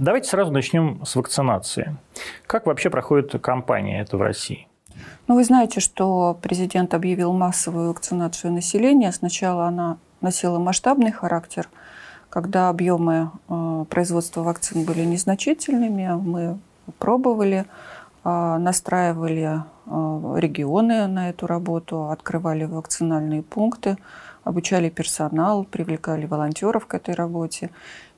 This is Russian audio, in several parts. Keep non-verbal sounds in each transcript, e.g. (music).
Давайте сразу начнем с вакцинации. Как вообще проходит кампания это в России? Ну, вы знаете, что президент объявил массовую вакцинацию населения. Сначала она носила масштабный характер, когда объемы э, производства вакцин были незначительными. Мы пробовали, э, настраивали э, регионы на эту работу, открывали вакцинальные пункты, обучали персонал, привлекали волонтеров к этой работе.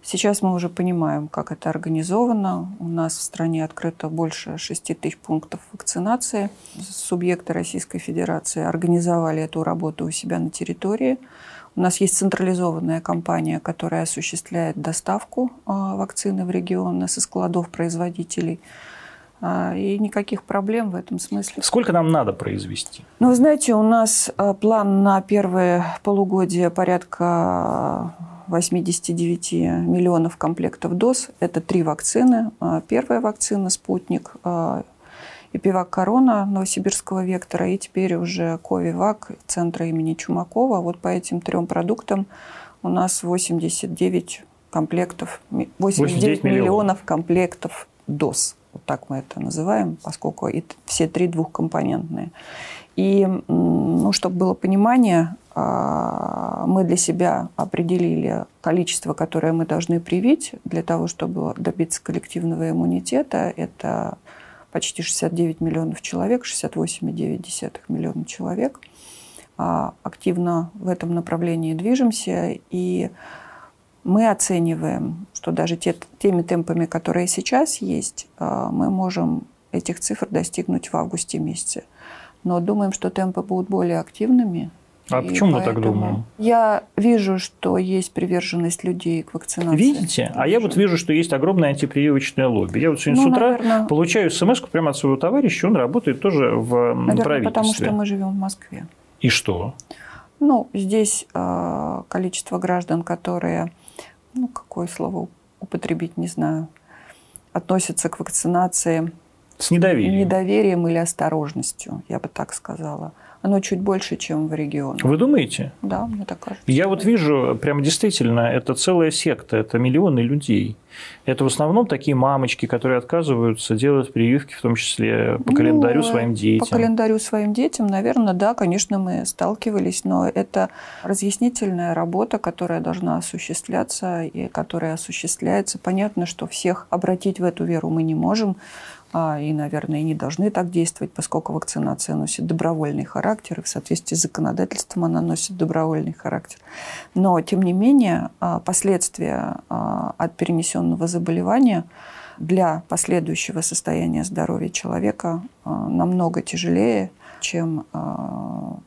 Сейчас мы уже понимаем, как это организовано. У нас в стране открыто больше 6 тысяч пунктов вакцинации. Субъекты Российской Федерации организовали эту работу у себя на территории. У нас есть централизованная компания, которая осуществляет доставку а, вакцины в регионы со складов производителей. А, и никаких проблем в этом смысле. Сколько нам надо произвести? Ну, вы знаете, у нас а, план на первое полугодие порядка 89 миллионов комплектов доз. Это три вакцины. А, первая вакцина «Спутник», Эпивак Корона Новосибирского вектора и теперь уже Ковивак Центра имени Чумакова. Вот по этим трем продуктам у нас 89 комплектов, 89, 89 миллионов. миллионов комплектов доз. Вот так мы это называем, поскольку и все три двухкомпонентные. И, ну, чтобы было понимание, а, мы для себя определили количество, которое мы должны привить для того, чтобы добиться коллективного иммунитета. Это почти 69 миллионов человек, 68,9 миллиона человек. А, активно в этом направлении движемся. И мы оцениваем, что даже те, теми темпами, которые сейчас есть, а, мы можем этих цифр достигнуть в августе месяце. Но думаем, что темпы будут более активными. А почему мы так думаем? Я вижу, что есть приверженность людей к вакцинации. Видите? А я вот вижу, что есть огромное антипрививочное лобби. Я вот сегодня ну, с утра наверное... получаю смс прямо от своего товарища, он работает тоже в наверное, правительстве. потому что мы живем в Москве. И что? Ну, здесь э, количество граждан, которые ну, какое слово употребить, не знаю, относятся к вакцинации с недоверием. недоверием или осторожностью, я бы так сказала оно чуть больше, чем в регионах. Вы думаете? Да, мне так кажется. Я вот вижу, прямо действительно, это целая секта, это миллионы людей. Это в основном такие мамочки, которые отказываются делать прививки, в том числе по календарю ну, своим детям. По календарю своим детям, наверное, да, конечно, мы сталкивались, но это разъяснительная работа, которая должна осуществляться и которая осуществляется. Понятно, что всех обратить в эту веру мы не можем. А, и, наверное, и не должны так действовать, поскольку вакцинация носит добровольный характер, и в соответствии с законодательством она носит добровольный характер. Но, тем не менее, а, последствия а, от перенесенного заболевания для последующего состояния здоровья человека намного тяжелее, чем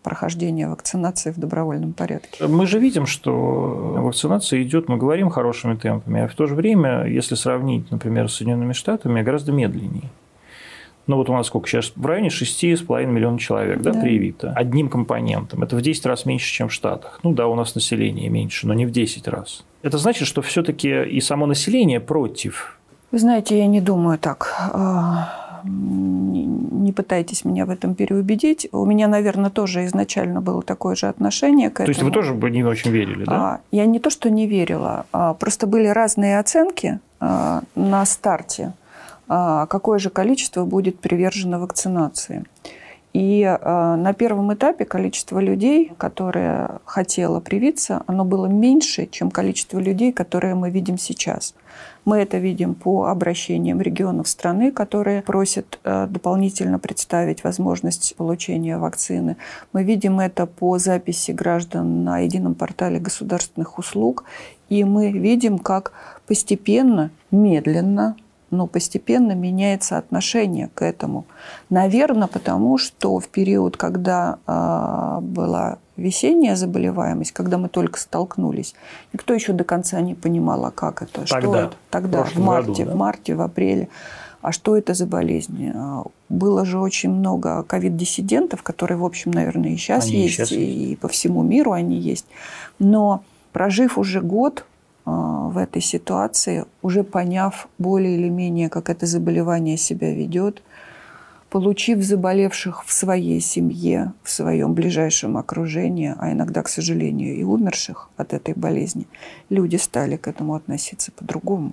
прохождение вакцинации в добровольном порядке. Мы же видим, что вакцинация идет, мы говорим хорошими темпами, а в то же время, если сравнить, например, с Соединенными Штатами, гораздо медленнее. Ну вот у нас сколько сейчас? В районе 6,5 миллионов человек да, да. привито. Одним компонентом. Это в 10 раз меньше, чем в Штатах. Ну да, у нас население меньше, но не в 10 раз. Это значит, что все-таки и само население против. Вы знаете, я не думаю так. Не пытайтесь меня в этом переубедить. У меня, наверное, тоже изначально было такое же отношение к этому. То есть вы тоже не очень верили, да? А, я не то, что не верила. А просто были разные оценки а, на старте, какое же количество будет привержено вакцинации. И на первом этапе количество людей, которые хотело привиться, оно было меньше, чем количество людей, которые мы видим сейчас. Мы это видим по обращениям регионов страны, которые просят э, дополнительно представить возможность получения вакцины. Мы видим это по записи граждан на едином портале государственных услуг. И мы видим, как постепенно, медленно, но постепенно меняется отношение к этому. Наверное, потому что в период, когда э, была весенняя заболеваемость, когда мы только столкнулись, никто еще до конца не понимал, а как это, тогда, что это. Тогда, в, в марте, году, да? в марте, в апреле. А что это за болезнь? А, было же очень много ковид-диссидентов, которые, в общем, наверное, и сейчас они есть, и, сейчас и, и по всему миру они есть. Но прожив уже год в этой ситуации, уже поняв более или менее, как это заболевание себя ведет – получив заболевших в своей семье, в своем ближайшем окружении, а иногда, к сожалению, и умерших от этой болезни, люди стали к этому относиться по-другому.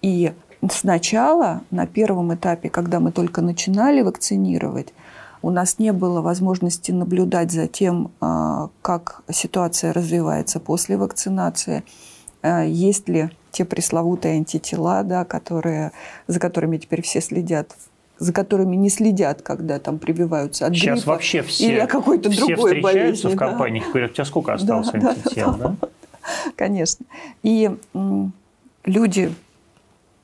И сначала, на первом этапе, когда мы только начинали вакцинировать, у нас не было возможности наблюдать за тем, а, как ситуация развивается после вакцинации, а, есть ли те пресловутые антитела, да, которые, за которыми теперь все следят за которыми не следят, когда там прививаются от Сейчас гриппа вообще все, или какой-то все другой встречаются болезни. в компаниях и говорят, у тебя сколько осталось Да, да, антител, да? (laughs) Конечно. И м, люди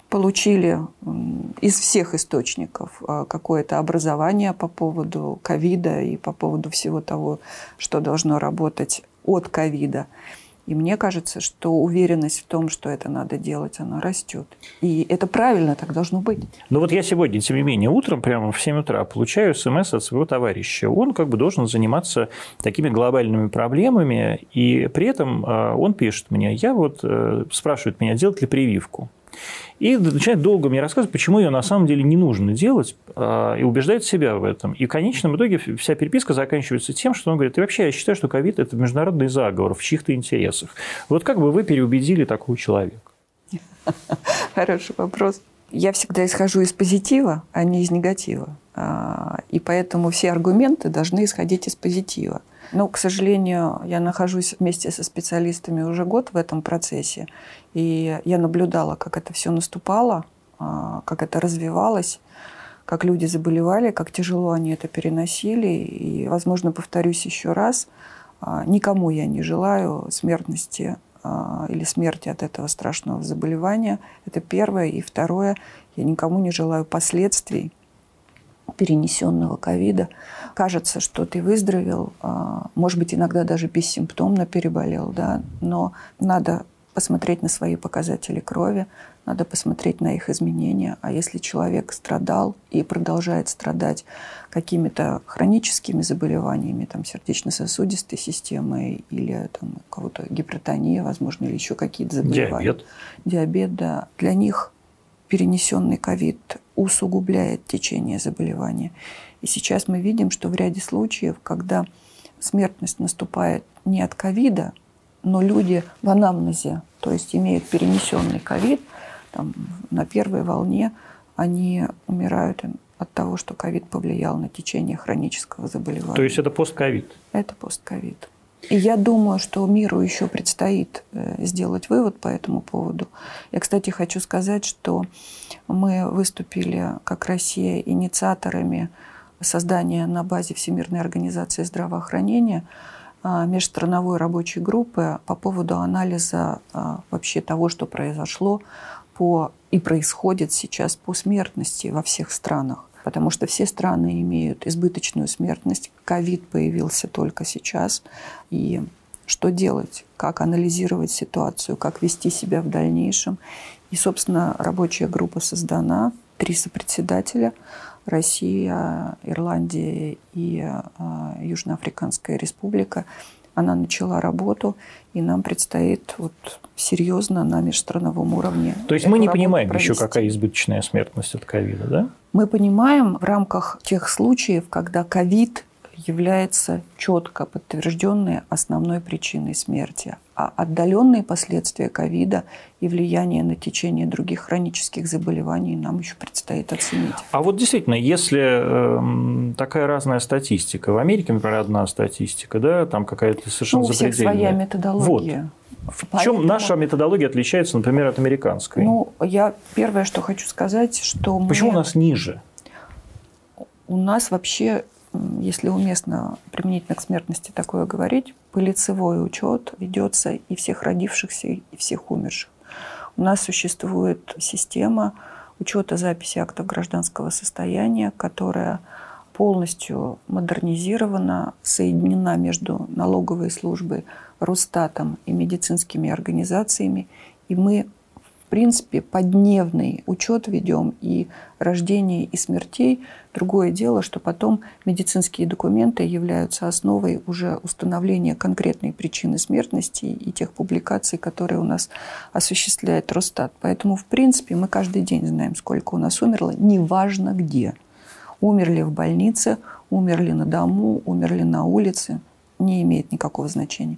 получили м, из всех источников а, какое-то образование по поводу ковида и по поводу всего того, что должно работать от ковида. И мне кажется, что уверенность в том, что это надо делать, она растет. И это правильно, так должно быть. Ну вот я сегодня, тем не менее, утром прямо в 7 утра получаю смс от своего товарища. Он как бы должен заниматься такими глобальными проблемами, и при этом э, он пишет мне, я вот э, спрашивает меня, делать ли прививку. И начинает долго мне рассказывать, почему ее на самом деле не нужно делать, а, и убеждает себя в этом. И в конечном итоге вся переписка заканчивается тем, что он говорит, и вообще я считаю, что ковид – это международный заговор в чьих-то интересах. Вот как бы вы переубедили такого человека? (laughs) Хороший вопрос. Я всегда исхожу из позитива, а не из негатива. А, И поэтому все аргументы должны исходить из позитива. Но, к сожалению, я нахожусь вместе со специалистами уже год в этом процессе, и я наблюдала, как это все наступало, а, как это развивалось, как люди заболевали, как тяжело они это переносили. И, возможно, повторюсь еще раз, а, никому я не желаю смертности а, или смерти от этого страшного заболевания. Это первое. И второе, я никому не желаю последствий перенесенного ковида. Кажется, что ты выздоровел, может быть, иногда даже бессимптомно переболел, да, но надо посмотреть на свои показатели крови, надо посмотреть на их изменения. А если человек страдал и продолжает страдать какими-то хроническими заболеваниями, там, сердечно-сосудистой системы или там, у кого-то гипертония, возможно, или еще какие-то заболевания. Диабет. Диабет, да. Для них перенесенный ковид усугубляет течение заболевания. И сейчас мы видим, что в ряде случаев, когда смертность наступает не от ковида, но люди в анамнезе, то есть имеют перенесенный ковид, там, на первой волне они умирают от того, что ковид повлиял на течение хронического заболевания. То есть это постковид? Это постковид. И я думаю, что миру еще предстоит э, сделать вывод по этому поводу. Я, кстати, хочу сказать, что мы выступили как Россия инициаторами создания на базе Всемирной организации здравоохранения межстрановой рабочей группы по поводу анализа а, вообще того, что произошло по, и происходит сейчас по смертности во всех странах. Потому что все страны имеют избыточную смертность. Ковид появился только сейчас. И что делать? Как анализировать ситуацию? Как вести себя в дальнейшем? И, собственно, рабочая группа создана. Три сопредседателя. Россия, Ирландия и э, Южноафриканская республика. Она начала работу, и нам предстоит вот серьезно на межстрановом уровне. То есть мы не понимаем провести. еще, какая избыточная смертность от ковида, да? Мы понимаем в рамках тех случаев, когда ковид является четко подтвержденной основной причиной смерти. А отдаленные последствия ковида и влияние на течение других хронических заболеваний нам еще предстоит оценить. А вот действительно, если э, такая разная статистика, в Америке, например, одна статистика, да, там какая-то совершенно ну, у всех своя методология. Вот. В Поэтому... чем наша методология отличается, например, от американской? Ну, я первое, что хочу сказать, что Почему мы... у нас ниже? У нас вообще если уместно применительно к смертности такое говорить, по лицевой учет ведется и всех родившихся, и всех умерших. У нас существует система учета записи актов гражданского состояния, которая полностью модернизирована, соединена между налоговой службой, Росстатом и медицинскими организациями. И мы принципе, подневный учет ведем и рождений, и смертей. Другое дело, что потом медицинские документы являются основой уже установления конкретной причины смертности и тех публикаций, которые у нас осуществляет Росстат. Поэтому, в принципе, мы каждый день знаем, сколько у нас умерло, неважно где. Умерли в больнице, умерли на дому, умерли на улице, не имеет никакого значения.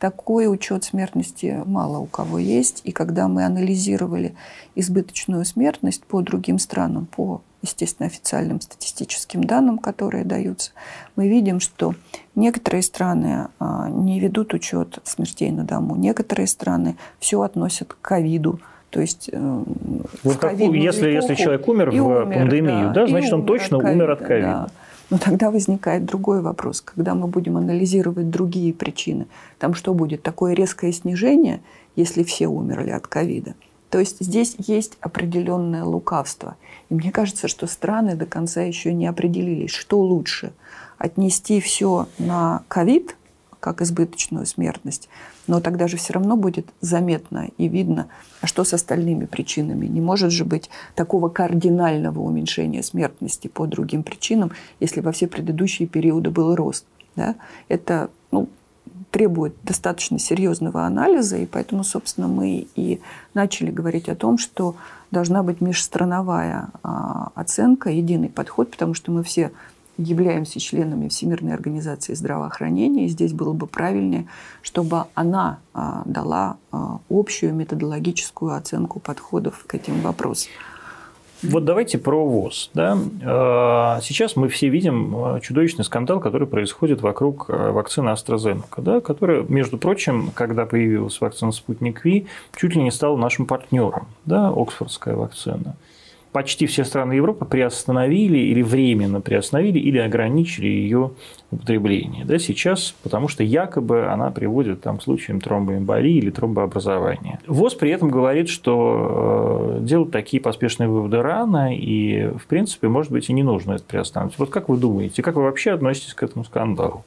Такой учет смертности мало у кого есть. И когда мы анализировали избыточную смертность по другим странам, по естественно, официальным статистическим данным, которые даются, мы видим, что некоторые страны а, не ведут учет смертей на дому, некоторые страны все относят к ковиду, то есть э, вот как, если, если человек умер в умер, пандемию, да, да значит, он точно от умер от ковида. Да. Но тогда возникает другой вопрос. Когда мы будем анализировать другие причины, там что будет? Такое резкое снижение, если все умерли от ковида? То есть здесь есть определенное лукавство. И мне кажется, что страны до конца еще не определились, что лучше. Отнести все на ковид, как избыточную смертность, но тогда же все равно будет заметно и видно, а что с остальными причинами. Не может же быть такого кардинального уменьшения смертности по другим причинам, если во все предыдущие периоды был рост. Да? Это ну, требует достаточно серьезного анализа, и поэтому, собственно, мы и начали говорить о том, что должна быть межстрановая а, оценка, единый подход, потому что мы все являемся членами Всемирной организации здравоохранения, и здесь было бы правильнее, чтобы она а, дала а, общую методологическую оценку подходов к этим вопросам. Вот давайте про ВОЗ. Да? А, сейчас мы все видим чудовищный скандал, который происходит вокруг вакцины AstraZeneca, да? которая, между прочим, когда появилась вакцина «Спутник Ви», чуть ли не стала нашим партнером, да? Оксфордская вакцина почти все страны Европы приостановили или временно приостановили или ограничили ее употребление. Да, сейчас, потому что якобы она приводит там, к случаям тромбоэмболии или тромбообразования. ВОЗ при этом говорит, что э, делать такие поспешные выводы рано, и, в принципе, может быть, и не нужно это приостанавливать. Вот как вы думаете, как вы вообще относитесь к этому скандалу?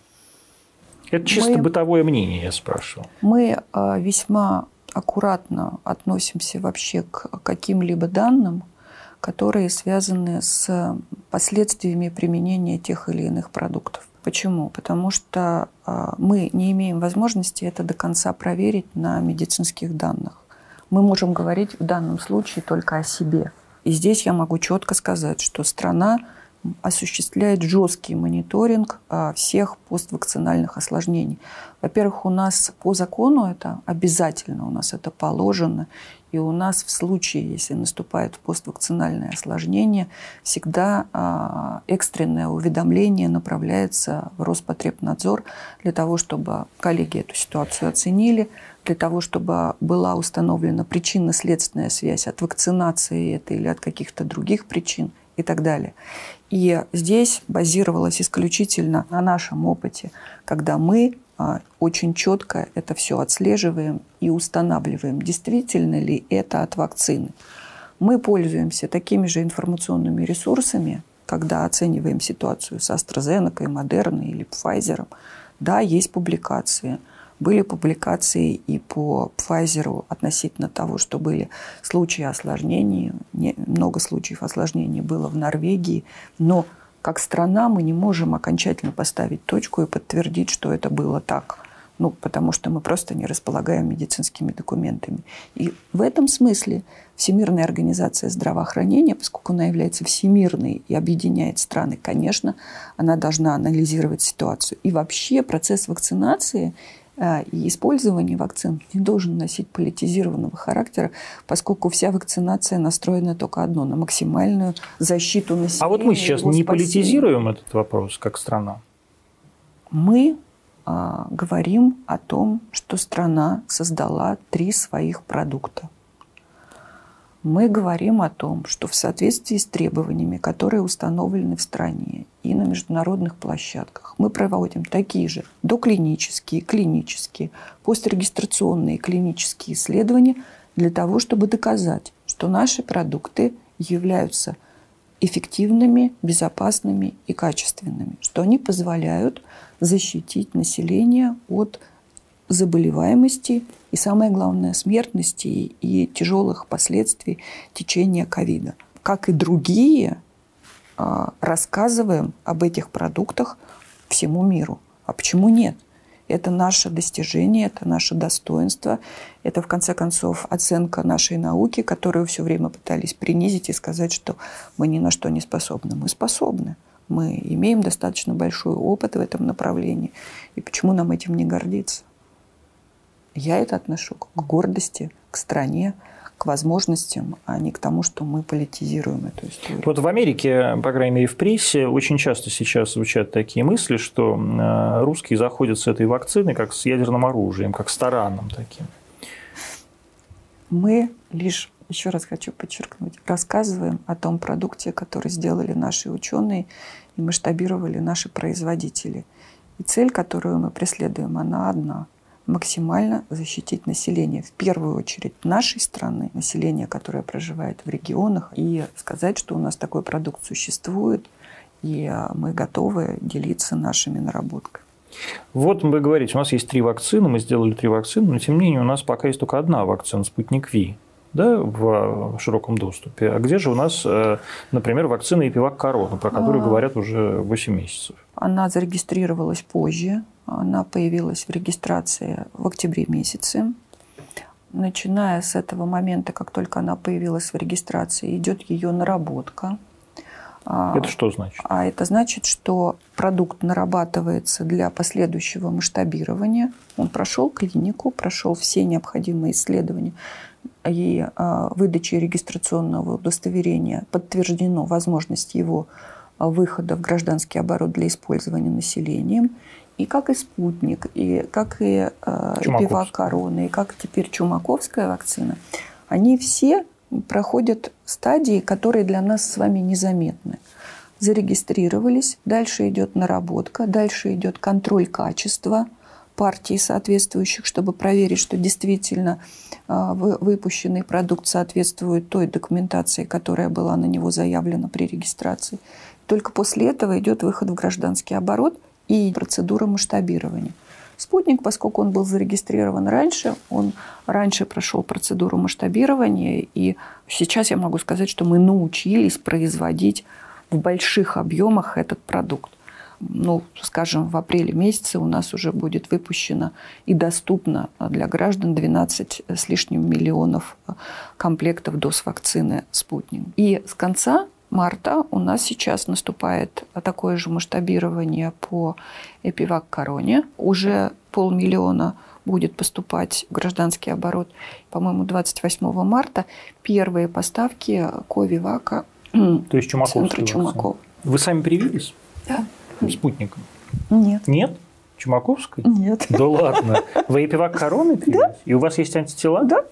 Это чисто мы, бытовое мнение, я спрашиваю. Мы э, весьма аккуратно относимся вообще к каким-либо данным, которые связаны с последствиями применения тех или иных продуктов. Почему? Потому что а, мы не имеем возможности это до конца проверить на медицинских данных. Мы можем говорить в данном случае только о себе. И здесь я могу четко сказать, что страна осуществляет жесткий мониторинг а, всех поствакцинальных осложнений. Во-первых, у нас по закону это обязательно, у нас это положено. И у нас в случае, если наступает поствакцинальное осложнение, всегда а, экстренное уведомление направляется в Роспотребнадзор для того, чтобы коллеги эту ситуацию оценили, для того, чтобы была установлена причинно-следственная связь от вакцинации это или от каких-то других причин и так далее. И здесь базировалось исключительно на нашем опыте, когда мы очень четко это все отслеживаем и устанавливаем, действительно ли это от вакцины. Мы пользуемся такими же информационными ресурсами, когда оцениваем ситуацию с AstraZeneca, Moderna или Pfizer. Да, есть публикации – были публикации и по Pfizer относительно того, что были случаи осложнений. Не, много случаев осложнений было в Норвегии. Но как страна мы не можем окончательно поставить точку и подтвердить, что это было так. Ну, потому что мы просто не располагаем медицинскими документами. И в этом смысле Всемирная организация здравоохранения, поскольку она является всемирной и объединяет страны, конечно, она должна анализировать ситуацию. И вообще процесс вакцинации и использование вакцин не должен носить политизированного характера, поскольку вся вакцинация настроена только одно – на максимальную защиту населения. А вот мы сейчас не политизируем этот вопрос как страна? Мы а, говорим о том, что страна создала три своих продукта – мы говорим о том, что в соответствии с требованиями, которые установлены в стране и на международных площадках, мы проводим такие же доклинические, клинические, пострегистрационные клинические исследования для того, чтобы доказать, что наши продукты являются эффективными, безопасными и качественными, что они позволяют защитить население от заболеваемости и, самое главное, смертности и тяжелых последствий течения ковида. Как и другие, рассказываем об этих продуктах всему миру. А почему нет? Это наше достижение, это наше достоинство, это, в конце концов, оценка нашей науки, которую все время пытались принизить и сказать, что мы ни на что не способны. Мы способны. Мы имеем достаточно большой опыт в этом направлении. И почему нам этим не гордиться? Я это отношу к гордости, к стране, к возможностям, а не к тому, что мы политизируем эту историю. Вот в Америке, по крайней мере, в прессе очень часто сейчас звучат такие мысли, что э, русские заходят с этой вакциной как с ядерным оружием, как с тараном таким. Мы лишь, еще раз хочу подчеркнуть, рассказываем о том продукте, который сделали наши ученые и масштабировали наши производители. И цель, которую мы преследуем, она одна – максимально защитить население, в первую очередь нашей страны, население, которое проживает в регионах, и сказать, что у нас такой продукт существует, и а, мы готовы делиться нашими наработками. Вот вы говорите, у нас есть три вакцины, мы сделали три вакцины, но тем не менее у нас пока есть только одна вакцина, спутник Ви да, в широком доступе. А где же у нас, э, например, вакцина Эпивак Корона, про которую а... говорят уже 8 месяцев? Она зарегистрировалась позже, она появилась в регистрации в октябре месяце. Начиная с этого момента, как только она появилась в регистрации, идет ее наработка. А, это что значит? А это значит, что продукт нарабатывается для последующего масштабирования. Он прошел клинику, прошел все необходимые исследования и а, выдачи регистрационного удостоверения подтверждено возможность его а, выхода в гражданский оборот для использования населением. И как и спутник, и как и э, пива короны, и как теперь чумаковская вакцина, они все проходят стадии, которые для нас с вами незаметны. Зарегистрировались, дальше идет наработка, дальше идет контроль качества партий соответствующих, чтобы проверить, что действительно э, выпущенный продукт соответствует той документации, которая была на него заявлена при регистрации. Только после этого идет выход в гражданский оборот и процедура масштабирования. Спутник, поскольку он был зарегистрирован раньше, он раньше прошел процедуру масштабирования, и сейчас я могу сказать, что мы научились производить в больших объемах этот продукт. Ну, скажем, в апреле месяце у нас уже будет выпущено и доступно для граждан 12 с лишним миллионов комплектов доз вакцины «Спутник». И с конца марта у нас сейчас наступает такое же масштабирование по Эпивак Короне. Уже полмиллиона будет поступать в гражданский оборот. По-моему, 28 марта первые поставки Ковивака То есть Чумаков. Вы сами привились? Да. Спутником? Нет. Нет? Чумаковской? Нет. Да ладно. Вы Эпивак Короны привились? Да. И у вас есть антитела? Да.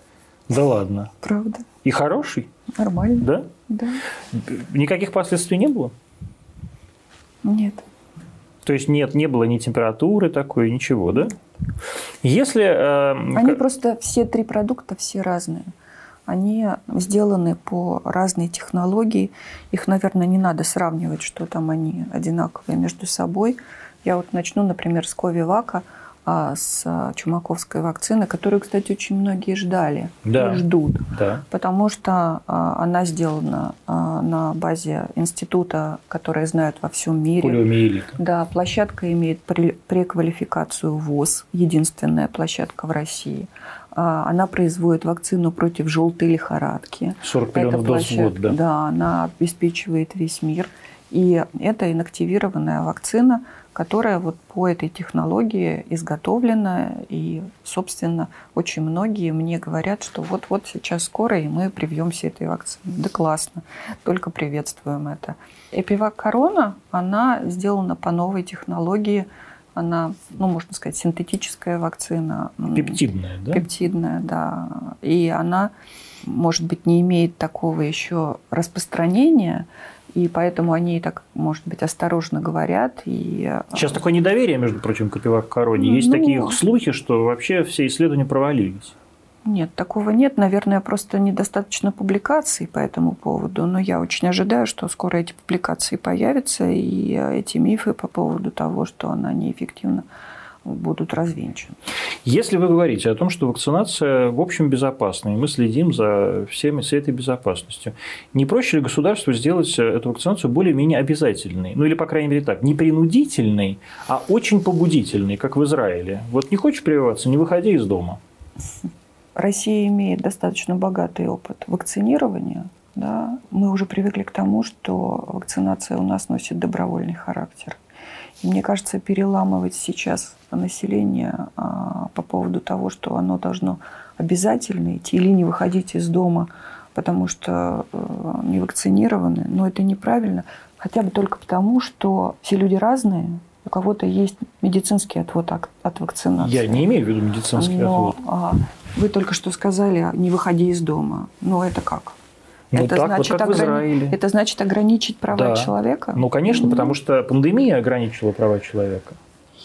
Да ладно. Правда. И хороший? Нормально. Да? Да. Никаких последствий не было? Нет. То есть нет, не было ни температуры такой, ничего, да? Если... Э, Они просто, все три продукта, все разные. Они сделаны по разной технологии. Их, наверное, не надо сравнивать, что там они одинаковые между собой. Я вот начну, например, с Ковивака – а, с а, чумаковской вакцины, которую, кстати, очень многие ждали да. и ждут, да. потому что а, она сделана на базе института, который знают во всем мире. Полиомиелит. Да, площадка имеет преквалификацию ВОЗ, единственная площадка в России. Она производит вакцину против желтой лихорадки. 40 миллионов доз в год, да. Да, она обеспечивает весь мир. И это инактивированная вакцина – которая вот по этой технологии изготовлена. И, собственно, очень многие мне говорят, что вот-вот сейчас скоро, и мы привьемся этой вакциной. Да классно, только приветствуем это. Эпивак Корона, она сделана по новой технологии, она, ну, можно сказать, синтетическая вакцина. Пептидная, да? Пептидная, да. И она, может быть, не имеет такого еще распространения, и поэтому они так, может быть, осторожно говорят. И... Э, Сейчас такое недоверие, между прочим, к короне. Есть ну... такие слухи, что вообще все исследования провалились. Нет, такого нет. Наверное, просто недостаточно публикаций по этому поводу. Но я очень ожидаю, что скоро эти публикации появятся, и э, эти мифы по поводу того, что она неэффективна, будут развенчаны. Если вы говорите о том, что вакцинация в общем безопасна, и мы следим за всеми с этой безопасностью, не проще ли государству сделать эту вакцинацию более-менее обязательной? Ну или, по крайней мере, так, не принудительной, а очень побудительной, как в Израиле. Вот не хочешь прививаться, не выходи из дома. Россия имеет достаточно богатый опыт вакцинирования. Да? Мы уже привыкли к тому, что вакцинация у нас носит добровольный характер – мне кажется, переламывать сейчас население а, по поводу того, что оно должно обязательно идти или не выходить из дома, потому что э, не вакцинированы, но это неправильно. Хотя бы только потому, что все люди разные, у кого-то есть медицинский отвод от вакцинации. Я не имею в виду медицинский Но, отвод. А, вы только что сказали, не выходи из дома. Но это как? Ну, это, так, значит, вот как ограни... в Израиле. это значит ограничить права да. человека? Ну, конечно, mm. потому что пандемия ограничила права человека.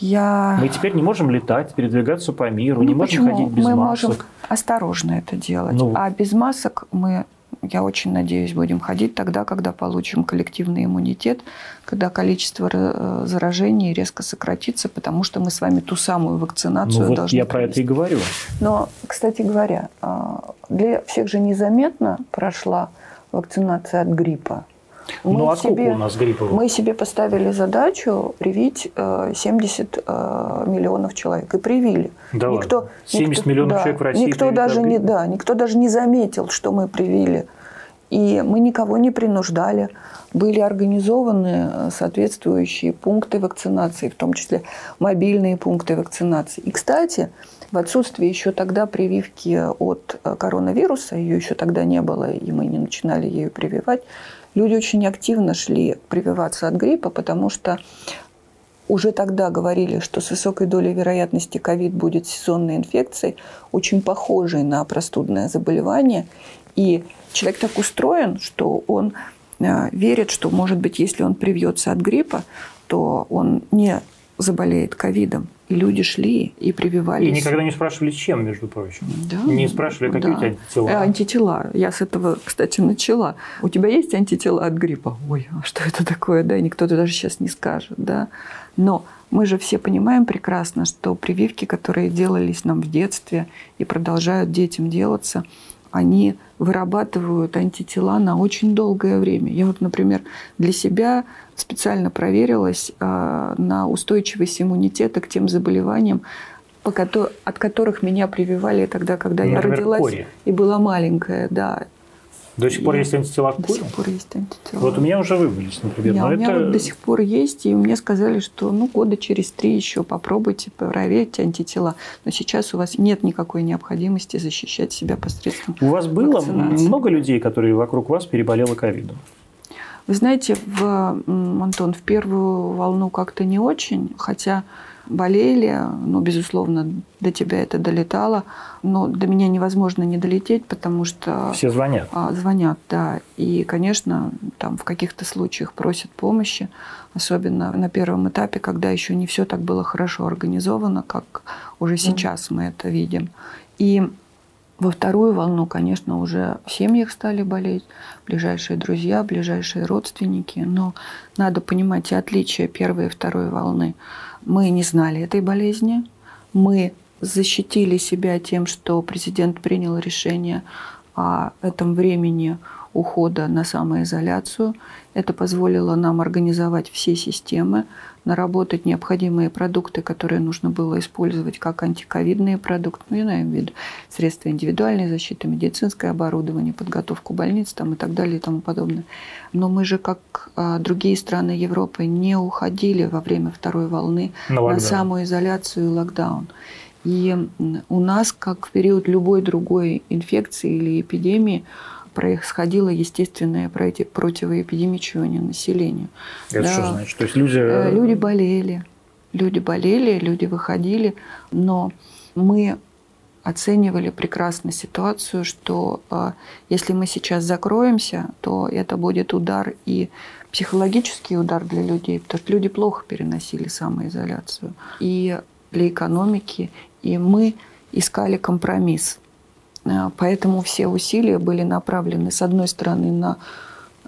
Я... Мы теперь не можем летать, передвигаться по миру, ну, не почему? можем ходить без мы масок. Мы можем осторожно это делать. Ну... А без масок мы я очень надеюсь, будем ходить тогда, когда получим коллективный иммунитет, когда количество э, заражений резко сократится, потому что мы с вами ту самую вакцинацию ну, вот должны Я провести. про это и говорю. Но, кстати говоря, а, для всех же незаметно прошла вакцинация от гриппа. Мы ну а сколько у нас гриппа? Мы себе поставили задачу привить 70 э, э, миллионов человек. И привили. Да никто, 70 никто, миллионов да, человек в России никто даже не, Да, никто даже не заметил, что мы привили. И мы никого не принуждали. Были организованы э, соответствующие пункты вакцинации, в том числе мобильные пункты вакцинации. И, кстати, в отсутствии еще тогда прививки от коронавируса, ее еще тогда не было, и мы не начинали ею прививать, люди очень активно шли прививаться от гриппа, потому что уже тогда говорили, что с высокой долей вероятности ковид будет сезонной инфекцией, очень похожей на простудное заболевание. И человек так устроен, что он э, верит, что, может быть, если он привьется от гриппа, то он не заболеет ковидом. И люди шли и прививались. И никогда не спрашивали, чем, между прочим. Да. Не спрашивали, какие да. у тебя антитела. Э, антитела. Я с этого, кстати, начала. У тебя есть антитела от гриппа? Ой, а что это такое? Да, и никто даже сейчас не скажет. Да. Но мы же все понимаем прекрасно, что прививки, которые делались нам в детстве и продолжают детям делаться, они вырабатывают антитела на очень долгое время. Я вот, например, для себя специально проверилась а, на устойчивость иммунитета к тем заболеваниям, от которых меня прививали тогда, когда Например, я родилась кори. и была маленькая, да. До сих пор есть антитела к До сих пор есть антитела. Вот у меня уже вывелись, например. Да, у меня это... вот до сих пор есть, и мне сказали, что ну года через три еще попробуйте проверить антитела. Но сейчас у вас нет никакой необходимости защищать себя посредством У вас было вакцинации. много людей, которые вокруг вас переболело ковидом? Вы знаете, в, Антон, в первую волну как-то не очень, хотя болели, ну, безусловно, до тебя это долетало, но до меня невозможно не долететь, потому что... Все звонят. А, звонят, да. И, конечно, там в каких-то случаях просят помощи, особенно на первом этапе, когда еще не все так было хорошо организовано, как уже сейчас мы это видим. И во вторую волну, конечно, уже в семьях стали болеть, ближайшие друзья, ближайшие родственники. Но надо понимать и отличия первой и второй волны. Мы не знали этой болезни. Мы защитили себя тем, что президент принял решение о этом времени ухода на самоизоляцию. Это позволило нам организовать все системы, наработать необходимые продукты, которые нужно было использовать как антиковидные продукты, ну, я имею в виду средства индивидуальной защиты, медицинское оборудование, подготовку больниц там, и так далее и тому подобное. Но мы же, как а, другие страны Европы, не уходили во время второй волны на, на самоизоляцию и локдаун. И у нас, как в период любой другой инфекции или эпидемии, происходило естественное противоэпидемичивание населения. Это да. что значит? То есть люди... Э, люди болели. Люди болели, люди выходили, но мы оценивали прекрасно ситуацию, что э, если мы сейчас закроемся, то это будет удар и психологический удар для людей, потому что люди плохо переносили самоизоляцию, и для экономики, и мы искали компромисс. Э, поэтому все усилия были направлены, с одной стороны, на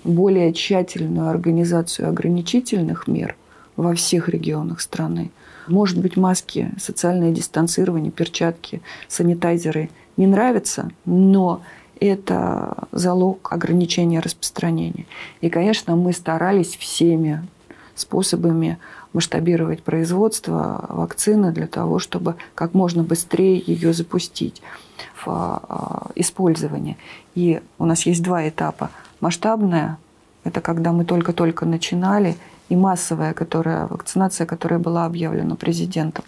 более тщательную организацию ограничительных мер во всех регионах страны. Может быть, маски, социальное дистанцирование, перчатки, санитайзеры не нравятся, но это залог ограничения распространения. И, конечно, мы старались всеми способами масштабировать производство вакцины для того, чтобы как можно быстрее ее запустить в а, использование. И у нас есть два этапа. Масштабная – это когда мы только-только начинали, и массовая которая, вакцинация, которая была объявлена президентом.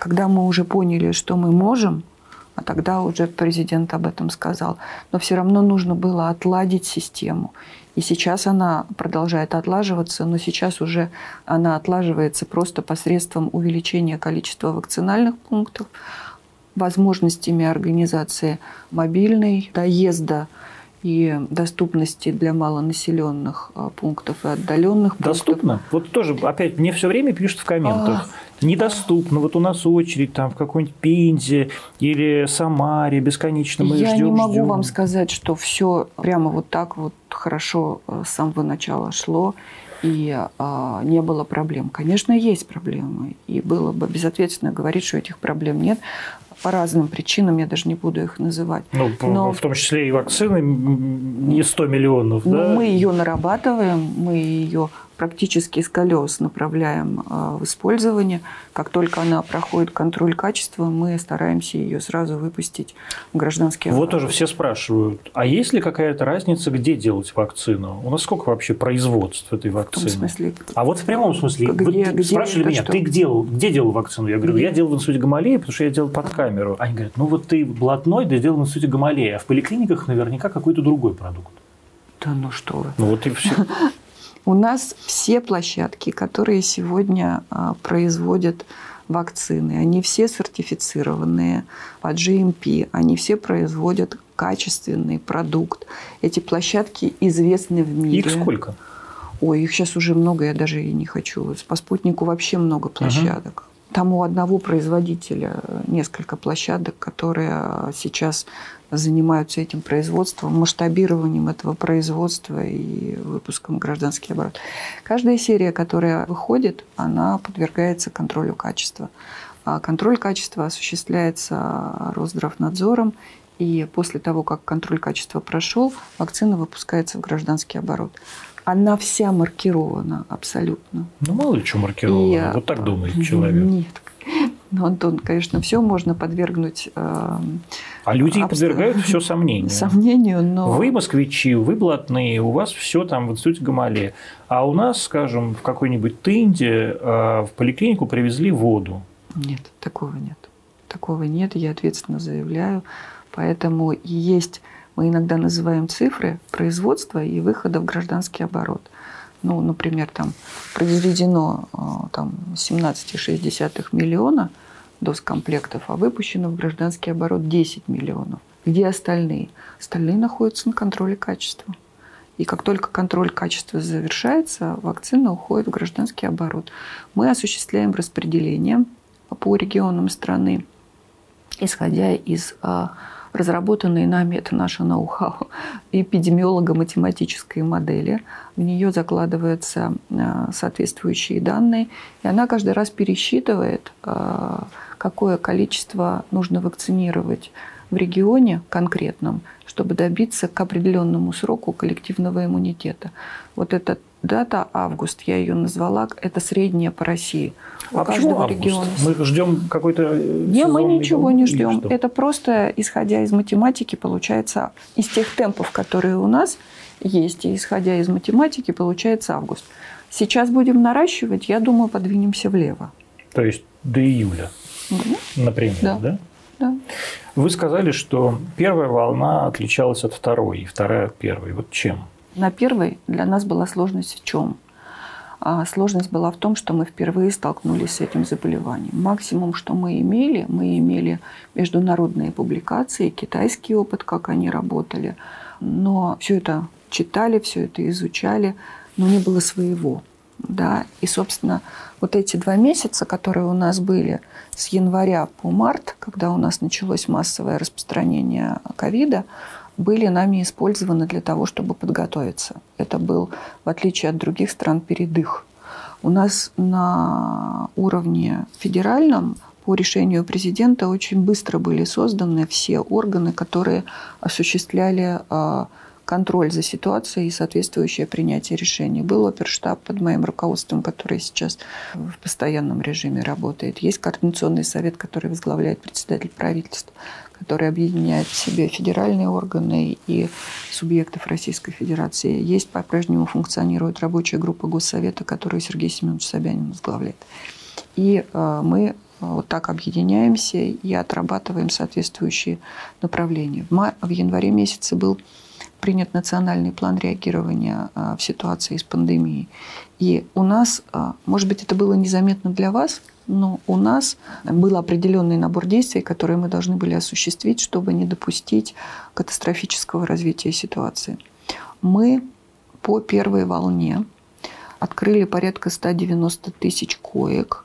Когда мы уже поняли, что мы можем, а тогда уже президент об этом сказал, но все равно нужно было отладить систему. И сейчас она продолжает отлаживаться, но сейчас уже она отлаживается просто посредством увеличения количества вакцинальных пунктов, возможностями организации мобильной доезда и доступности для малонаселенных а, пунктов и отдаленных пунктов. Доступно? Вот тоже, опять, мне все время пишут в комментах. Недоступно. Вот у нас очередь там в какой-нибудь Пензе или Самаре бесконечно мы Я ждем, не могу ждем. вам сказать, что все прямо вот так вот хорошо э, с самого начала шло и а, не было проблем. Конечно, есть проблемы, и было бы безответственно говорить, что этих проблем нет по разным причинам, я даже не буду их называть. Ну, Но, в том числе и вакцины не 100 миллионов, да? Мы ее нарабатываем, мы ее практически с колес направляем а, в использование. Как только она проходит контроль качества, мы стараемся ее сразу выпустить в гражданский Вот тоже все спрашивают, а есть ли какая-то разница, где делать вакцину? У нас сколько вообще производств этой вакцины? В смысле? А вот в прямом смысле. Где, Вы где спрашивали меня, что? ты где, где делал вакцину? Я говорю, где? я делал в институте Гамалея, потому что я делал под камеру. Они говорят, ну вот ты блатной, да делал в институте Гамалея, а в поликлиниках наверняка какой-то другой продукт. Да ну что вы. Ну вот и все. (laughs) У нас все площадки, которые сегодня а, производят вакцины, они все сертифицированные по GMP, они все производят качественный продукт. Эти площадки известны в мире. Их сколько? Ой, их сейчас уже много, я даже и не хочу. По спутнику вообще много площадок. Угу. Там у одного производителя несколько площадок, которые сейчас занимаются этим производством, масштабированием этого производства и выпуском гражданских оборот. Каждая серия, которая выходит, она подвергается контролю качества. А контроль качества осуществляется Росздравнадзором, и после того, как контроль качества прошел, вакцина выпускается в гражданский оборот. Она вся маркирована абсолютно. Ну, мало ли что маркировано. И, вот так думает человек. Нет, ну, Антон, конечно, все можно подвергнуть. Э, а люди обст... подвергают все (laughs) сомнению. Сомнению, но... Вы москвичи, вы блатные, у вас все там в институте Гамалея. А у нас, скажем, в какой-нибудь Тынде э, в поликлинику привезли воду. Нет, такого нет. Такого нет, я ответственно заявляю. Поэтому и есть, мы иногда называем цифры производства и выхода в гражданский оборот – ну, например, там произведено а, там, 17,6 миллиона доз комплектов, а выпущено в гражданский оборот 10 миллионов. Где остальные? Остальные находятся на контроле качества. И как только контроль качества завершается, вакцина уходит в гражданский оборот. Мы осуществляем распределение по регионам страны, исходя из а, разработанные нами, это наше ноу-хау, эпидемиолого-математической модели. В нее закладываются э, соответствующие данные, и она каждый раз пересчитывает, э, какое количество нужно вакцинировать в регионе конкретном, чтобы добиться к определенному сроку коллективного иммунитета. Вот эта дата август, я ее назвала, это средняя по России. У а каждого август? региона. Мы ждем какой-то э, Не, мы ничего не ждем. Это просто, исходя из математики, получается, из тех темпов, которые у нас есть, и исходя из математики, получается август. Сейчас будем наращивать, я думаю, подвинемся влево. То есть до июля, угу. например, да? да? Да. Вы сказали, что первая волна отличалась от второй, и вторая от первой. Вот чем? На первой для нас была сложность в чем? А сложность была в том, что мы впервые столкнулись с этим заболеванием. Максимум, что мы имели, мы имели международные публикации, китайский опыт, как они работали. Но все это читали, все это изучали, но не было своего. Да? И, собственно, вот эти два месяца, которые у нас были с января по март, когда у нас началось массовое распространение ковида, были нами использованы для того, чтобы подготовиться. Это был, в отличие от других стран, передых. У нас на уровне федеральном по решению президента очень быстро были созданы все органы, которые осуществляли а, контроль за ситуацией и соответствующее принятие решений. Был оперштаб под моим руководством, который сейчас в постоянном режиме работает. Есть координационный совет, который возглавляет председатель правительства, который объединяет в себе федеральные органы и субъектов Российской Федерации. Есть по-прежнему функционирует рабочая группа Госсовета, которую Сергей Семенович Собянин возглавляет. И э, мы вот так объединяемся и отрабатываем соответствующие направления. В, мар... в январе месяце был принят национальный план реагирования в ситуации с пандемией. И у нас, может быть, это было незаметно для вас, но у нас был определенный набор действий, которые мы должны были осуществить, чтобы не допустить катастрофического развития ситуации. Мы по первой волне открыли порядка 190 тысяч коек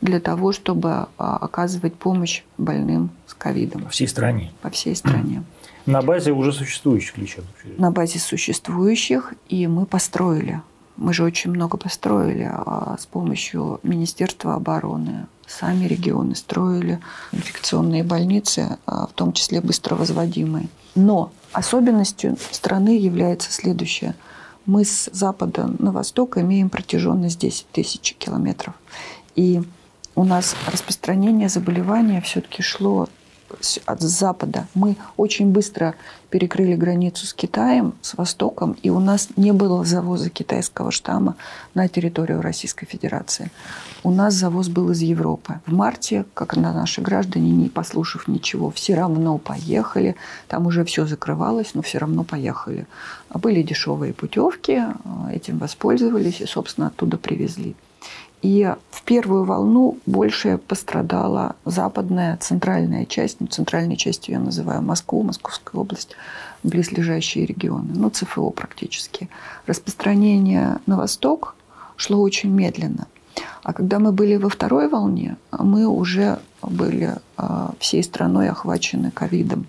для того, чтобы а, оказывать помощь больным с ковидом. По всей стране? По всей стране. На базе уже существующих лечебных учреждений? На базе существующих, и мы построили мы же очень много построили а с помощью Министерства обороны. Сами регионы строили инфекционные больницы, а, в том числе быстро возводимые. Но особенностью страны является следующее. Мы с запада на восток имеем протяженность 10 тысяч километров. И у нас распространение заболевания все-таки шло от запада. Мы очень быстро перекрыли границу с Китаем, с Востоком, и у нас не было завоза китайского штамма на территорию Российской Федерации. У нас завоз был из Европы. В марте, как на наши граждане, не послушав ничего, все равно поехали. Там уже все закрывалось, но все равно поехали. Были дешевые путевки, этим воспользовались и, собственно, оттуда привезли. И в первую волну больше пострадала западная, центральная часть. Ну, центральной частью я называю Москву, Московская область, близлежащие регионы. Ну, ЦФО практически. Распространение на восток шло очень медленно. А когда мы были во второй волне, мы уже были а, всей страной охвачены ковидом.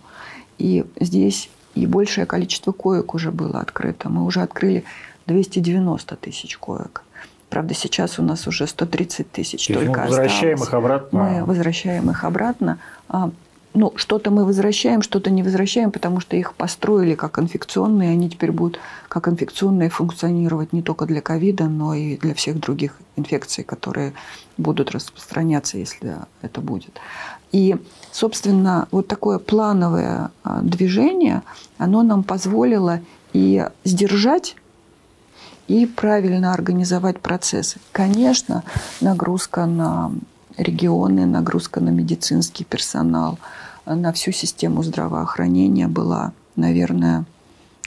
И здесь и большее количество коек уже было открыто. Мы уже открыли 290 тысяч коек. Правда, сейчас у нас уже 130 тысяч То только мы возвращаем осталось. их обратно. Мы возвращаем их обратно. А, ну, что-то мы возвращаем, что-то не возвращаем, потому что их построили как инфекционные, они теперь будут как инфекционные функционировать не только для ковида, но и для всех других инфекций, которые будут распространяться, если это будет. И, собственно, вот такое плановое а, движение, оно нам позволило и сдержать и правильно организовать процессы. Конечно, нагрузка на регионы, нагрузка на медицинский персонал, на всю систему здравоохранения была, наверное,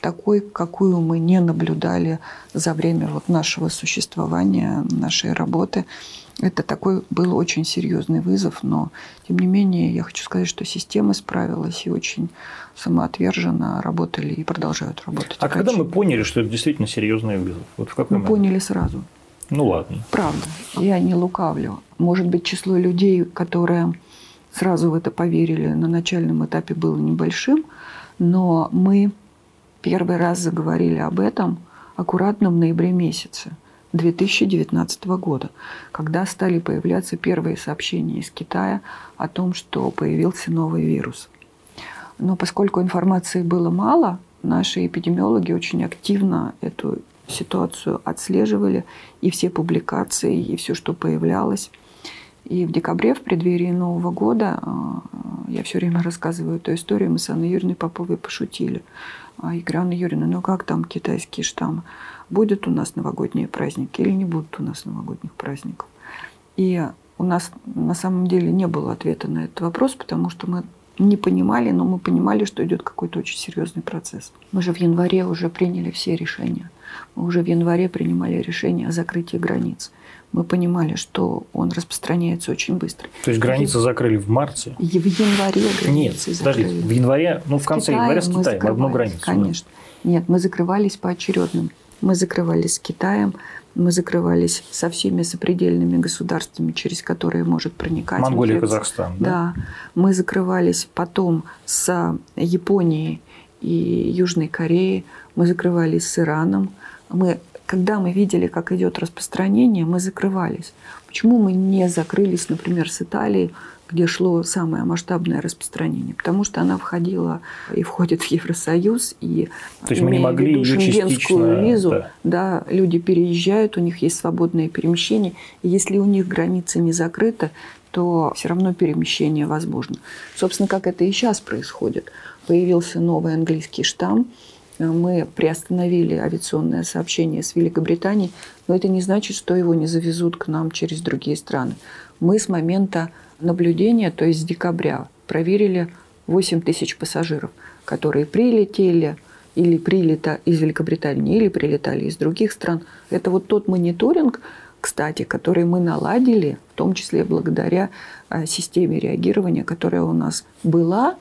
такой, какую мы не наблюдали за время вот нашего существования, нашей работы. Это такой был очень серьезный вызов, но тем не менее я хочу сказать, что система справилась и очень самоотверженно работали и продолжают работать. А когда мы поняли, что это действительно серьезный вызов? Вот в какой мы момент? поняли сразу. Ну ладно. Правда. Я не лукавлю. Может быть, число людей, которые сразу в это поверили на начальном этапе было небольшим, но мы первый раз заговорили об этом аккуратно в ноябре месяце 2019 года, когда стали появляться первые сообщения из Китая о том, что появился новый вирус. Но поскольку информации было мало, наши эпидемиологи очень активно эту ситуацию отслеживали, и все публикации, и все, что появлялось. И в декабре, в преддверии Нового года, а, я все время рассказываю эту историю, мы с Анной Юрьевной Поповой пошутили. А я говорю, Анна Юрьевна, ну как там китайские штаммы? Будут у нас новогодние праздники или не будут у нас новогодних праздников? И у нас на самом деле не было ответа на этот вопрос, потому что мы не понимали, но мы понимали, что идет какой-то очень серьезный процесс. Мы же в январе уже приняли все решения. Мы уже в январе принимали решение о закрытии границ. Мы понимали, что он распространяется очень быстро. То есть границы и... закрыли в марте? И в январе границы Нет, закрыли. подождите, в январе, ну в конце января с Китаем одну границу. Конечно. Да? Нет, мы закрывались поочередным. Мы закрывались с Китаем, мы закрывались со всеми сопредельными государствами, через которые может проникать. Монголия, инфекция. Казахстан. Да? да. Мы закрывались потом с Японией и Южной Кореей. Мы закрывались с Ираном. Мы, когда мы видели, как идет распространение, мы закрывались. Почему мы не закрылись, например, с Италией, где шло самое масштабное распространение, потому что она входила и входит в Евросоюз, и То есть мы не могли ее шенгенскую визу, да. да, люди переезжают, у них есть свободное перемещение, и если у них граница не закрыта, что все равно перемещение возможно. Собственно, как это и сейчас происходит. Появился новый английский штамм, мы приостановили авиационное сообщение с Великобританией, но это не значит, что его не завезут к нам через другие страны. Мы с момента наблюдения, то есть с декабря, проверили 8 тысяч пассажиров, которые прилетели или прилета из Великобритании, или прилетали из других стран. Это вот тот мониторинг, кстати, который мы наладили, в том числе благодаря а, системе реагирования, которая у нас была,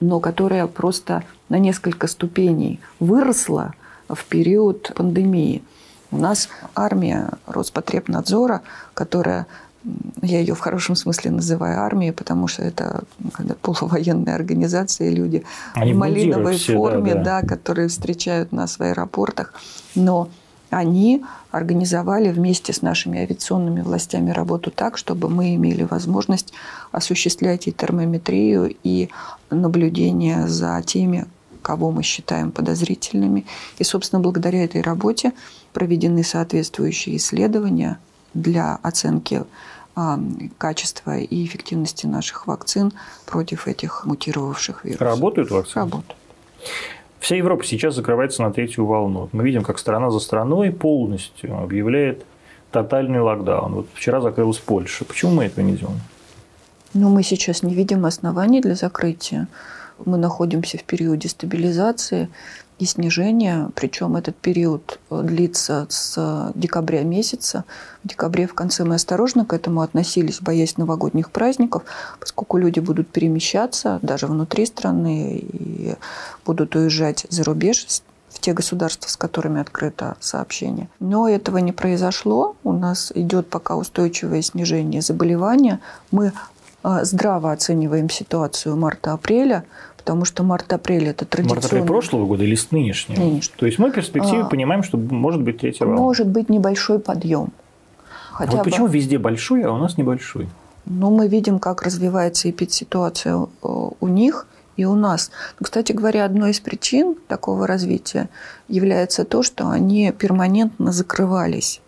но которая просто на несколько ступеней выросла в период пандемии. У нас армия Роспотребнадзора, которая я ее в хорошем смысле называю армией, потому что это когда полувоенная организация, люди Они в малиновой все, форме, да, да. да, которые встречают нас в аэропортах. Но они организовали вместе с нашими авиационными властями работу так, чтобы мы имели возможность осуществлять и термометрию, и наблюдение за теми, кого мы считаем подозрительными. И, собственно, благодаря этой работе проведены соответствующие исследования для оценки качества и эффективности наших вакцин против этих мутировавших вирусов. Работают вакцины? Работают. Вся Европа сейчас закрывается на третью волну. Мы видим, как страна за страной полностью объявляет тотальный локдаун. Вот вчера закрылась Польша. Почему мы этого не делаем? Ну, мы сейчас не видим оснований для закрытия. Мы находимся в периоде стабилизации и снижения, причем этот период э, длится с декабря месяца. В декабре в конце мы осторожно к этому относились, боясь новогодних праздников, поскольку люди будут перемещаться даже внутри страны и будут уезжать за рубеж в те государства, с которыми открыто сообщение. Но этого не произошло. У нас идет пока устойчивое снижение заболевания. Мы здраво оцениваем ситуацию марта-апреля – потому что март-апрель – это традиционно. Март-апрель прошлого года или с нынешнего? Нынешнего. То есть мы в перспективе а, понимаем, что может быть третий волна. Может быть небольшой подъем. Хотя вот бы... почему везде большой, а у нас небольшой? Ну, мы видим, как развивается эпидситуация э, у них и у нас. Но, кстати говоря, одной из причин такого развития является то, что они перманентно закрывались.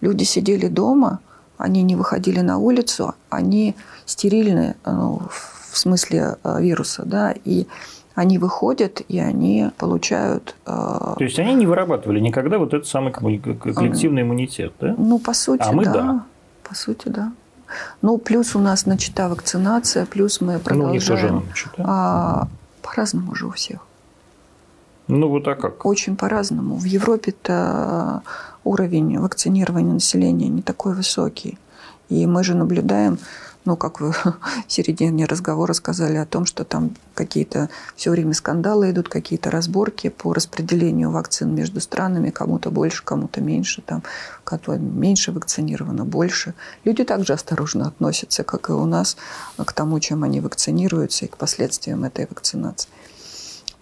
Люди сидели дома, они не выходили на улицу, они стерильны ну, в смысле э, вируса, да, и они выходят и они получают... Э, То есть они не вырабатывали никогда вот этот самый коллективный иммунитет, да? Ну, по сути, а мы да. да. По сути, да. Ну, плюс у нас начата вакцинация, плюс мы продолжаем... Ну, тоже начата. А, по-разному же у всех. Ну, вот а как? Очень по-разному. В Европе-то уровень вакцинирования населения не такой высокий. И мы же наблюдаем ну, как вы (laughs) в середине разговора сказали о том, что там какие-то все время скандалы идут, какие-то разборки по распределению вакцин между странами, кому-то больше, кому-то меньше, там, кто меньше вакцинировано, больше. Люди также осторожно относятся, как и у нас, к тому, чем они вакцинируются и к последствиям этой вакцинации.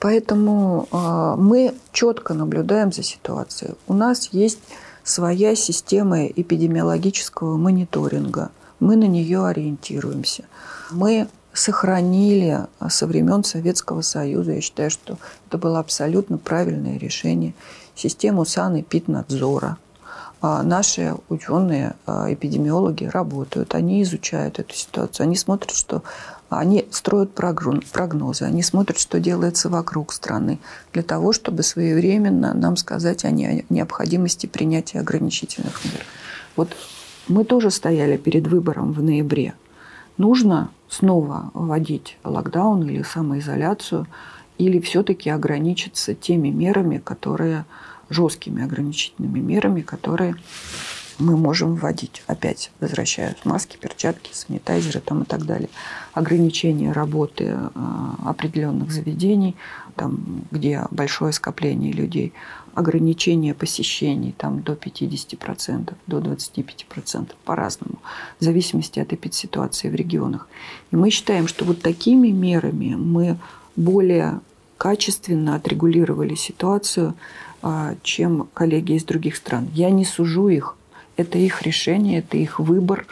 Поэтому э, мы четко наблюдаем за ситуацией. У нас есть своя система эпидемиологического мониторинга – мы на нее ориентируемся. Мы сохранили со времен Советского Союза, я считаю, что это было абсолютно правильное решение, систему санэпиднадзора. А наши ученые, а, эпидемиологи работают, они изучают эту ситуацию, они смотрят, что они строят прогнозы, они смотрят, что делается вокруг страны, для того, чтобы своевременно нам сказать о необходимости принятия ограничительных мер. Вот мы тоже стояли перед выбором в ноябре. Нужно снова вводить локдаун или самоизоляцию, или все-таки ограничиться теми мерами, которые жесткими ограничительными мерами, которые мы можем вводить. Опять возвращаюсь. Маски, перчатки, санитайзеры там и так далее. Ограничение работы э, определенных заведений, там, где большое скопление людей ограничение посещений там, до 50%, до 25%, по-разному, в зависимости от эпидситуации в регионах. И мы считаем, что вот такими мерами мы более качественно отрегулировали ситуацию, а, чем коллеги из других стран. Я не сужу их, это их решение, это их выбор.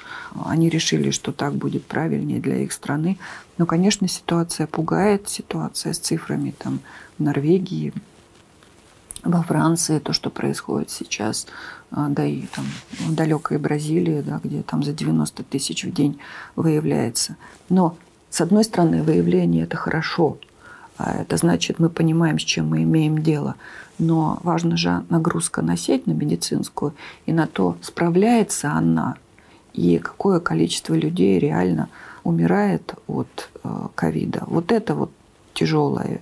Они решили, что так будет правильнее для их страны. Но, конечно, ситуация пугает, ситуация с цифрами там, в Норвегии, во Франции, то, что происходит сейчас, а, да и там в далекой Бразилии, да, где там за 90 тысяч в день выявляется. Но, с одной стороны, выявление – это хорошо, это значит, мы понимаем, с чем мы имеем дело. Но важна же нагрузка на сеть, на медицинскую, и на то, справляется она, и какое количество людей реально умирает от э, ковида. Вот это вот тяжелая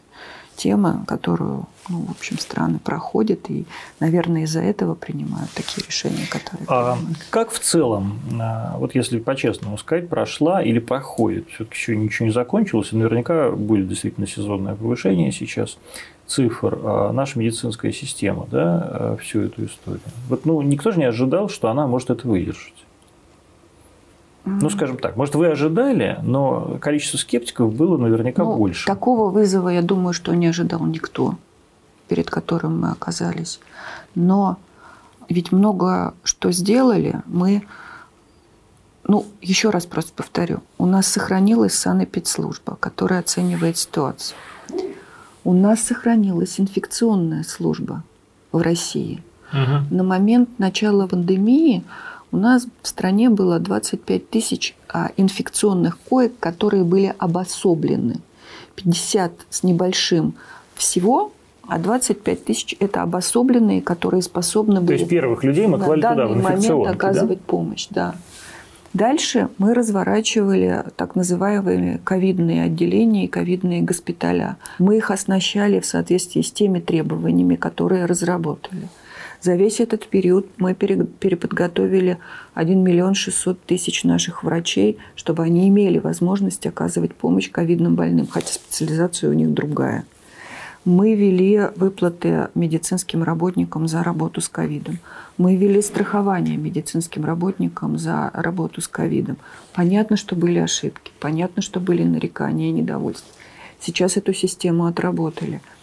тема, которую, ну, в общем, страны проходят, и, наверное, из-за этого принимают такие решения, которые... А как в целом, а, вот если по-честному сказать, прошла или проходит, все-таки еще ничего не закончилось, и наверняка будет действительно сезонное повышение сейчас цифр, а наша медицинская система, да, а, всю эту историю. Вот, ну, никто же не ожидал, что она может это выдержать. Ну, скажем так, может, вы ожидали, но количество скептиков было наверняка ну, больше. Такого вызова, я думаю, что не ожидал никто, перед которым мы оказались. Но ведь много что сделали, мы... Ну, еще раз просто повторю. У нас сохранилась санэпидслужба, которая оценивает ситуацию. У нас сохранилась инфекционная служба в России. Угу. На момент начала пандемии у нас в стране было 25 тысяч а, инфекционных коек, которые были обособлены. 50 с небольшим всего, а 25 тысяч – это обособленные, которые способны были... То есть первых людей мы клали туда, в момент оказывать да? помощь, да. Дальше мы разворачивали так называемые ковидные отделения и ковидные госпиталя. Мы их оснащали в соответствии с теми требованиями, которые разработали. За весь этот период мы переподготовили 1 миллион 600 тысяч наших врачей, чтобы они имели возможность оказывать помощь ковидным больным, хотя специализация у них другая. Мы вели выплаты медицинским работникам за работу с ковидом. Мы вели страхование медицинским работникам за работу с ковидом. Понятно, что были ошибки, понятно, что были нарекания и недовольства. Сейчас эту систему отработали –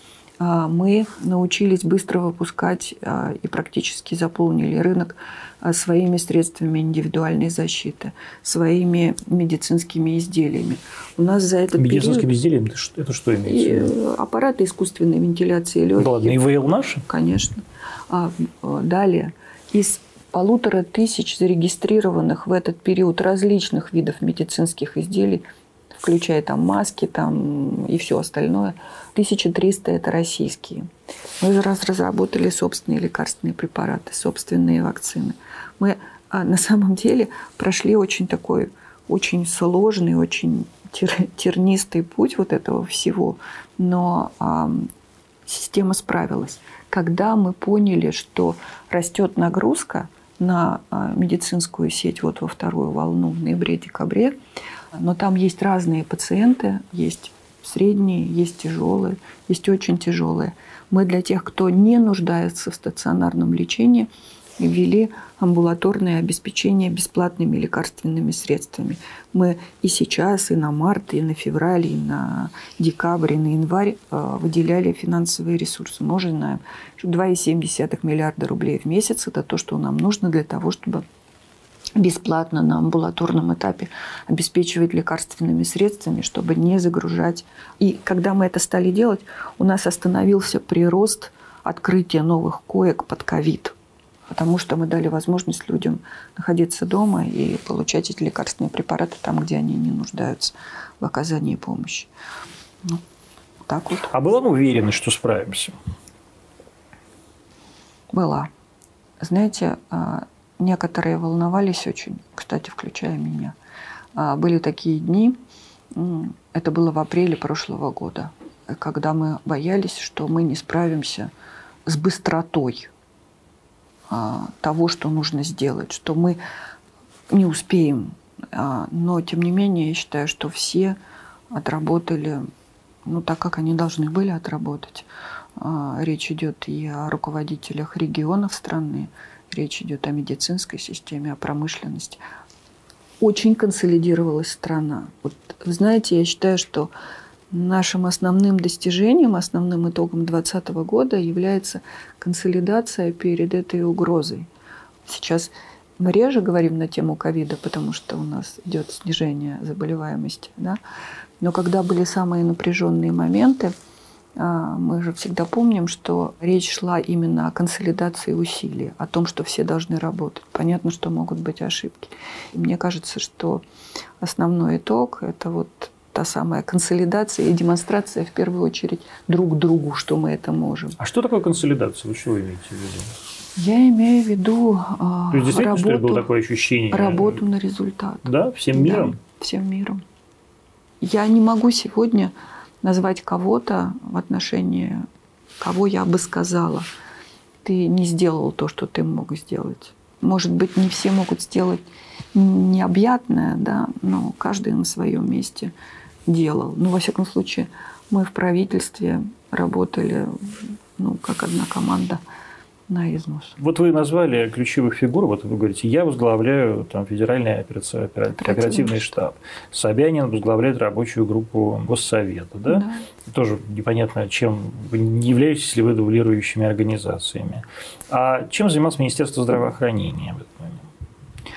мы научились быстро выпускать а, и практически заполнили рынок а, своими средствами индивидуальной защиты, своими медицинскими изделиями. У нас за этот Медицинскими период... изделиями это что имеется? И аппараты искусственной вентиляции легких. Да ладно, ИВЛ наши? Конечно. А, далее. Из полутора тысяч зарегистрированных в этот период различных видов медицинских изделий – включая там маски там, и все остальное. 1300 – это российские. Мы раз разработали собственные лекарственные препараты, собственные вакцины. Мы а, на самом деле прошли очень такой, очень сложный, очень тернистый путь вот этого всего, но а, система справилась. Когда мы поняли, что растет нагрузка на медицинскую сеть вот во вторую волну в ноябре-декабре, но там есть разные пациенты, есть средние, есть тяжелые, есть очень тяжелые. Мы для тех, кто не нуждается в стационарном лечении, ввели амбулаторное обеспечение бесплатными лекарственными средствами. Мы и сейчас, и на март, и на февраль, и на декабрь, и на январь э, выделяли финансовые ресурсы. Мы уже знаем, что 2,7 миллиарда рублей в месяц – это то, что нам нужно для того, чтобы бесплатно на амбулаторном этапе обеспечивать лекарственными средствами, чтобы не загружать. И когда мы это стали делать, у нас остановился прирост открытия новых коек под ковид, потому что мы дали возможность людям находиться дома и получать эти лекарственные препараты там, где они не нуждаются в оказании помощи. Ну, так вот. А была уверена, что справимся? Была. Знаете, а, Некоторые волновались очень, кстати, включая меня. А, были такие дни, это было в апреле прошлого года, когда мы боялись, что мы не справимся с быстротой а, того, что нужно сделать, что мы не успеем. А, но, тем не менее, я считаю, что все отработали ну, так, как они должны были отработать. Речь идет и о руководителях регионов страны, речь идет о медицинской системе, о промышленности. Очень консолидировалась страна. Вот, знаете, я считаю, что нашим основным достижением, основным итогом 2020 года является консолидация перед этой угрозой. Сейчас мы реже говорим на тему ковида, потому что у нас идет снижение заболеваемости. Да? Но когда были самые напряженные моменты, мы же всегда помним, что речь шла именно о консолидации усилий, о том, что все должны работать. Понятно, что могут быть ошибки. И мне кажется, что основной итог – это вот та самая консолидация и демонстрация, в первую очередь, друг другу, что мы это можем. А что такое консолидация? Вы что имеете в виду? Я имею в виду То есть, действительно, работу, что было такое ощущение? Работу на результат. Да? Всем миром? Да, всем миром. Я не могу сегодня назвать кого-то в отношении кого я бы сказала, ты не сделал то, что ты мог сделать. Может быть, не все могут сделать необъятное, да, но каждый на своем месте делал. Ну, во всяком случае, мы в правительстве работали, ну, как одна команда – на износ. Вот вы назвали ключевых фигур, вот вы говорите, я возглавляю там, федеральный оперативный, оперативный штаб, Собянин возглавляет рабочую группу Госсовета, да? да. Тоже непонятно, чем не являетесь ли вы дублирующими организациями. А чем занимался Министерство здравоохранения в этот момент?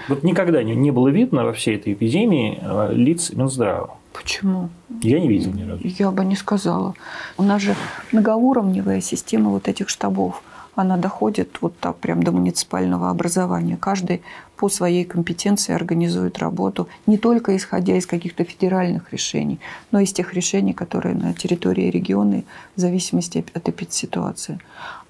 Вот никогда не, не было видно во всей этой эпидемии э, лиц Минздрава. Почему? Я не видел ни разу. Я бы не сказала. У нас же многоуровневая система вот этих штабов – она доходит вот так прям до муниципального образования. Каждый по своей компетенции организует работу, не только исходя из каких-то федеральных решений, но и из тех решений, которые на территории региона в зависимости от эпидситуации.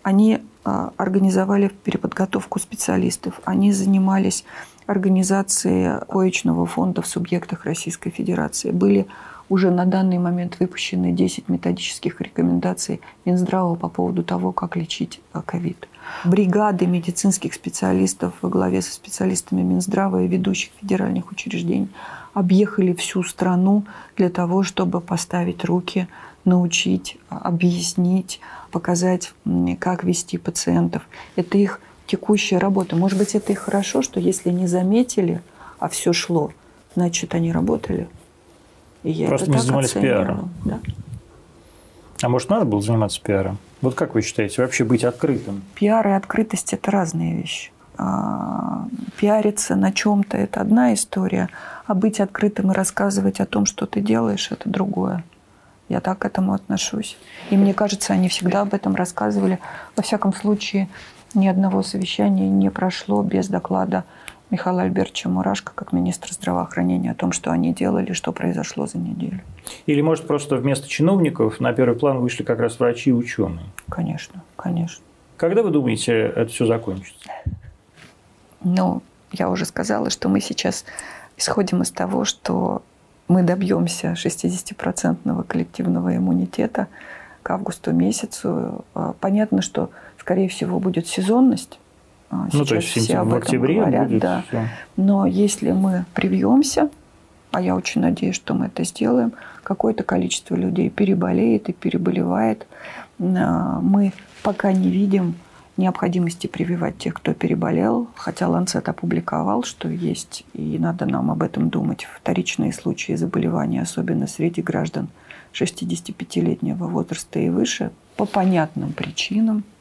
Они а, организовали переподготовку специалистов, они занимались организацией коечного фонда в субъектах Российской Федерации, были уже на данный момент выпущены 10 методических рекомендаций Минздрава по поводу того, как лечить э, ковид. Бригады медицинских специалистов во главе со специалистами Минздрава и ведущих федеральных учреждений объехали всю страну для того, чтобы поставить руки, научить, объяснить, показать, как вести пациентов. Это их текущая работа. Может быть, это и хорошо, что если не заметили, а все шло, значит, они работали. И я Просто не занимались пиаром. Да. А может, надо было заниматься пиаром? Вот как вы считаете, вообще быть открытым? Пиар и открытость – это разные вещи. А, пиариться на чем-то – это одна история, а быть открытым и рассказывать о том, что ты делаешь – это другое. Я так к этому отношусь. И мне кажется, они всегда об этом рассказывали. Во всяком случае, ни одного совещания не прошло без доклада Михаила Альбертовича Мурашко как министр здравоохранения о том, что они делали, что произошло за неделю. Или, может, просто вместо чиновников на первый план вышли как раз врачи и ученые? Конечно, конечно. Когда вы думаете, это все закончится? Ну, я уже сказала, что мы сейчас исходим из того, что мы добьемся 60-процентного коллективного иммунитета к августу месяцу. А, понятно, что, скорее всего, будет сезонность, Сейчас ну, то есть все об в октябре говорят, будет да. Все. Но если мы привьемся, а я очень надеюсь, что мы это сделаем, какое-то количество людей переболеет и переболевает. А, мы пока не видим необходимости прививать тех, кто переболел, хотя Ланцет опубликовал, что есть, и надо нам об этом думать, вторичные случаи заболевания, особенно среди граждан 65-летнего возраста и выше, по понятным причинам –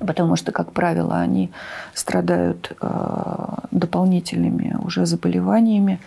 потому что, как правило, они страдают э, дополнительными уже заболеваниями,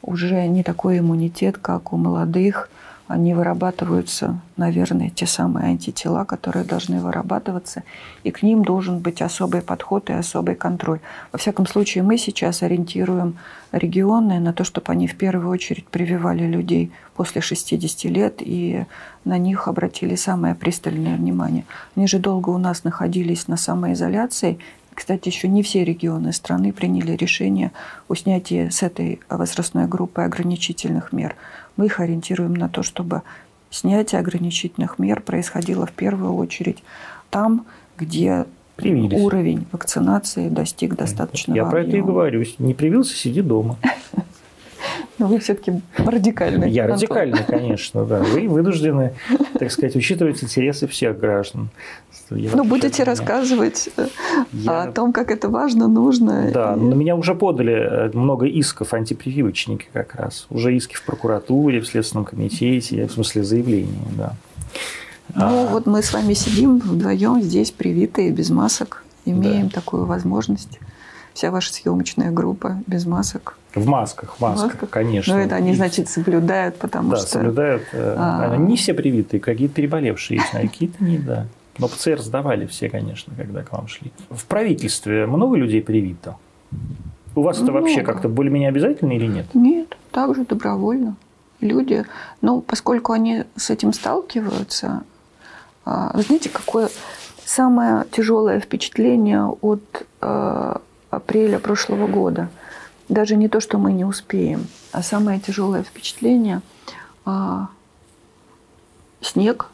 уже не такой иммунитет, как у молодых – они вырабатываются, наверное, те самые антитела, которые должны вырабатываться, и к ним должен быть особый подход и особый контроль. Во всяком случае, мы сейчас ориентируем регионы на то, чтобы они в первую очередь прививали людей после 60 лет и на них обратили самое пристальное внимание. Они же долго у нас находились на самоизоляции, кстати, еще не все регионы страны приняли решение о снятии с этой возрастной группы ограничительных мер мы их ориентируем на то, чтобы снятие ограничительных мер происходило в первую очередь там, где Привились. уровень вакцинации достиг достаточного Я про это и говорю. Не привился, сиди дома. (laughs) Но вы все-таки радикальный. Я радикальный, конечно, да. Вы вынуждены, так сказать, учитывать интересы всех граждан. Ну, будете рассказывать э, я... о том, как это важно, нужно. Да, и... на меня уже подали э, много исков антипрививочники как раз. Уже иски в прокуратуре, в Следственном комитете, в смысле заявления, да. Ну, а... вот мы с вами сидим вдвоем здесь, привитые, без масок, имеем да. такую возможность. Вся ваша съемочная группа без масок. В масках, в масках, масках? конечно. Но это они, значит, соблюдают, потому да, что... Да, соблюдают. Э, а... Не все привитые, какие-то переболевшие есть, а какие-то не, да. (laughs) Но ПЦР сдавали все, конечно, когда к вам шли. В правительстве много людей привито? У вас много. это вообще как-то более-менее обязательно или нет? Нет, также добровольно. Люди, ну, поскольку они с этим сталкиваются, а, вы знаете, какое самое тяжелое впечатление от э, апреля прошлого года? Даже не то, что мы не успеем, а самое тяжелое впечатление э, снег,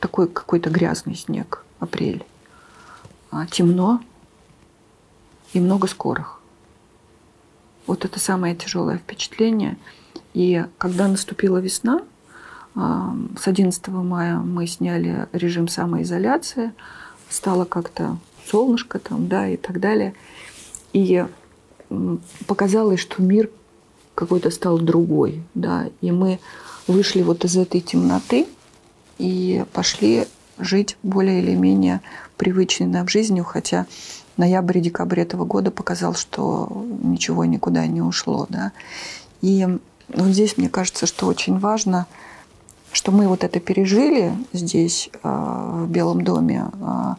такой какой-то грязный снег, апрель, а, темно и много скорых. Вот это самое тяжелое впечатление. И когда наступила весна, с 11 мая мы сняли режим самоизоляции, стало как-то солнышко там, да, и так далее. И показалось, что мир какой-то стал другой, да, и мы вышли вот из этой темноты и пошли жить более или менее привычной нам жизнью, хотя ноябрь и декабрь этого года показал, что ничего никуда не ушло, да. И вот здесь мне кажется, что очень важно – что мы вот это пережили здесь, а, в Белом доме. А,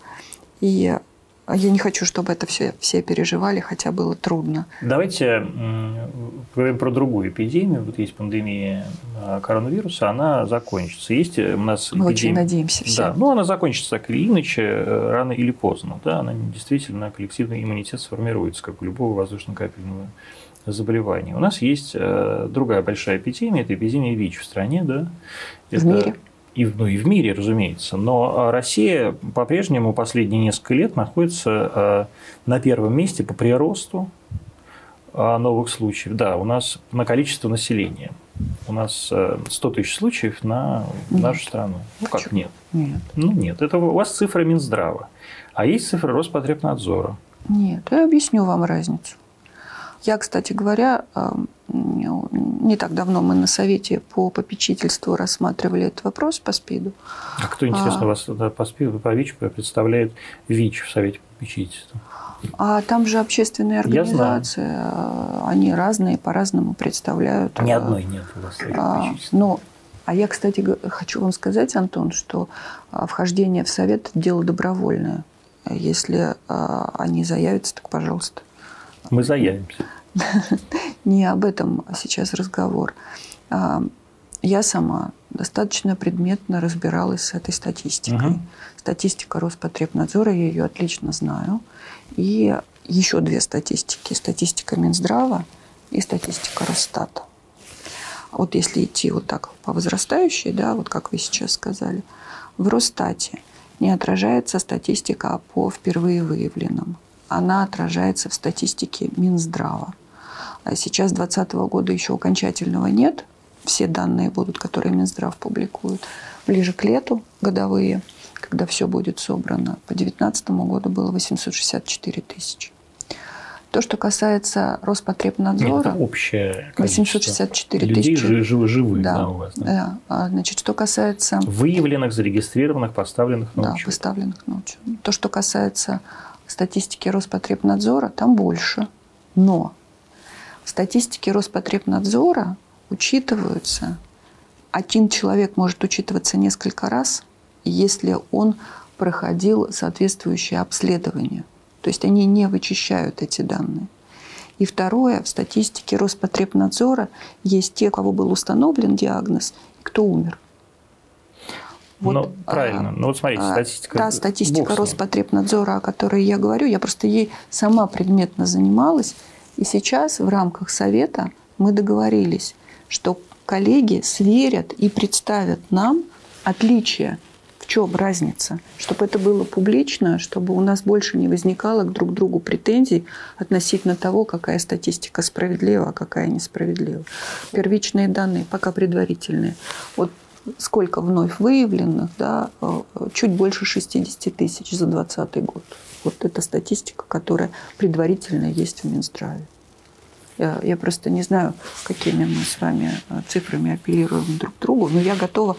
и я не хочу, чтобы это все, все переживали, хотя было трудно. Давайте поговорим про другую эпидемию. Вот есть пандемия а, коронавируса, она закончится. Есть у нас Мы эпидемия... очень надеемся все. Да, ну она закончится так или иначе, э, рано или поздно. Да, она действительно, коллективный иммунитет сформируется, как у любого воздушно-капельного заболеваний. У нас есть э, другая большая эпидемия, это эпидемия ВИЧ в стране, да. Это... В мире. И, ну, и в мире, разумеется. Но Россия по-прежнему последние несколько лет находится э, на первом месте по приросту э, новых случаев. Да, у нас на количество населения. У нас 100 тысяч случаев на нет. нашу страну. Ну как нет? Нет. Ну нет. Это у вас цифра Минздрава. А есть цифра Роспотребнадзора. Нет, я объясню вам разницу. Я, кстати говоря, не так давно мы на совете по попечительству рассматривали этот вопрос по СПИДу. А кто, интересно, а, вас по СПИДу, по ВИЧ представляет ВИЧ в совете попечительства? А там же общественные организации, они разные, по-разному представляют. Ни одной нет у вас а, Но а я, кстати, хочу вам сказать, Антон, что а, вхождение в совет – дело добровольное. Если а, они заявятся, так пожалуйста. Мы заявимся. (laughs) Не об этом сейчас разговор. А, я сама достаточно предметно разбиралась с этой статистикой. Угу. Статистика Роспотребнадзора, я ее отлично знаю. И еще две статистики. Статистика Минздрава и статистика Росстата. Вот если идти вот так по возрастающей, да, вот как вы сейчас сказали, в Росстате не отражается статистика по впервые выявленным она отражается в статистике Минздрава. А сейчас 2020 года еще окончательного нет. Все данные будут, которые Минздрав публикует, ближе к лету годовые, когда все будет собрано. По 2019 году было 864 тысячи. То, что касается Роспотребнадзора... Это общее 864 людей тысячи. Людей живы, живы да, да, у вас. Да. да. А, значит, что касается... Выявленных, зарегистрированных, поставленных на да, учет. Да, поставленных на учет. То, что касается статистики Роспотребнадзора там больше. Но в статистике Роспотребнадзора учитываются, один человек может учитываться несколько раз, если он проходил соответствующее обследование. То есть они не вычищают эти данные. И второе, в статистике Роспотребнадзора есть те, у кого был установлен диагноз, и кто умер. Вот, ну, правильно. Ну, вот смотрите, а, статистика. Та статистика Роспотребнадзора, о которой я говорю, я просто ей сама предметно занималась. И сейчас в рамках Совета мы договорились, что коллеги сверят и представят нам отличия, в чем разница, чтобы это было публично, чтобы у нас больше не возникало к друг другу претензий относительно того, какая статистика справедлива, а какая несправедлива. Первичные данные пока предварительные. Вот сколько вновь выявленных, да, э, чуть больше 60 тысяч за 2020 год. Вот это статистика, которая предварительно есть в Минздраве. Я, я просто не знаю, какими мы с вами э, цифрами апеллируем друг к другу, но я готова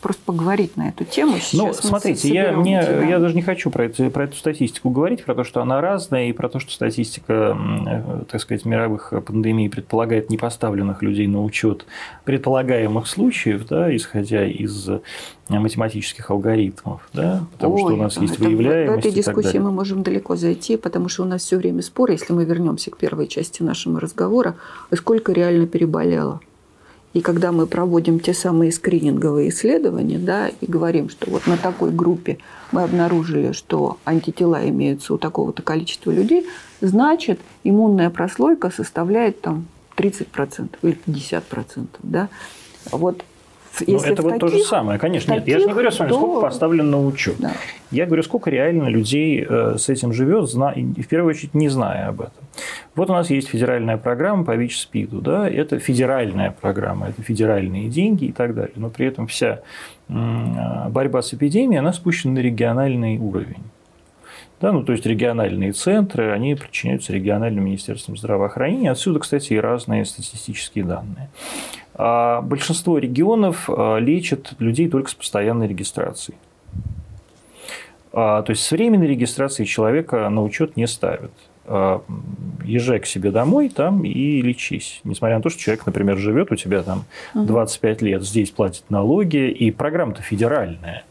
просто поговорить на эту тему. Сейчас ну, смотрите, я, мне, я даже не хочу про, это, про эту статистику говорить, про то, что она разная, и про то, что статистика, э, так сказать, мировых пандемий предполагает непоставленных людей на учет предполагаемых случаев, да, исходя из математических алгоритмов, да, потому Ой, что у нас есть это, выявляемость. В этой дискуссии мы можем далеко зайти, потому что у нас все время спор, если мы вернемся к первой части нашего разговора, сколько реально переболело. И когда мы проводим те самые скрининговые исследования, да, и говорим, что вот на такой группе мы обнаружили, что антитела имеются у такого-то количества людей, значит, иммунная прослойка составляет там 30% или 50%. Да? Вот ну, Если это вот таких, то же самое, конечно. Таких, нет, я же не говорю с вами, то... сколько поставлено на учет. Да. Я говорю, сколько реально людей э, с этим живет, зна... в первую очередь не зная об этом. Вот у нас есть федеральная программа по ВИЧ-СПИДу. Да? Это федеральная программа, это федеральные деньги и так далее. Но при этом вся борьба с эпидемией, она спущена на региональный уровень. Да, ну, то есть региональные центры, они подчиняются региональным министерствам здравоохранения. Отсюда, кстати, и разные статистические данные. А большинство регионов а, лечат людей только с постоянной регистрацией. А, то есть с временной регистрацией человека на учет не ставят. Езжай к себе домой там и лечись. Несмотря на то, что человек, например, живет у тебя там 25 лет, здесь платит налоги, и программа-то федеральная.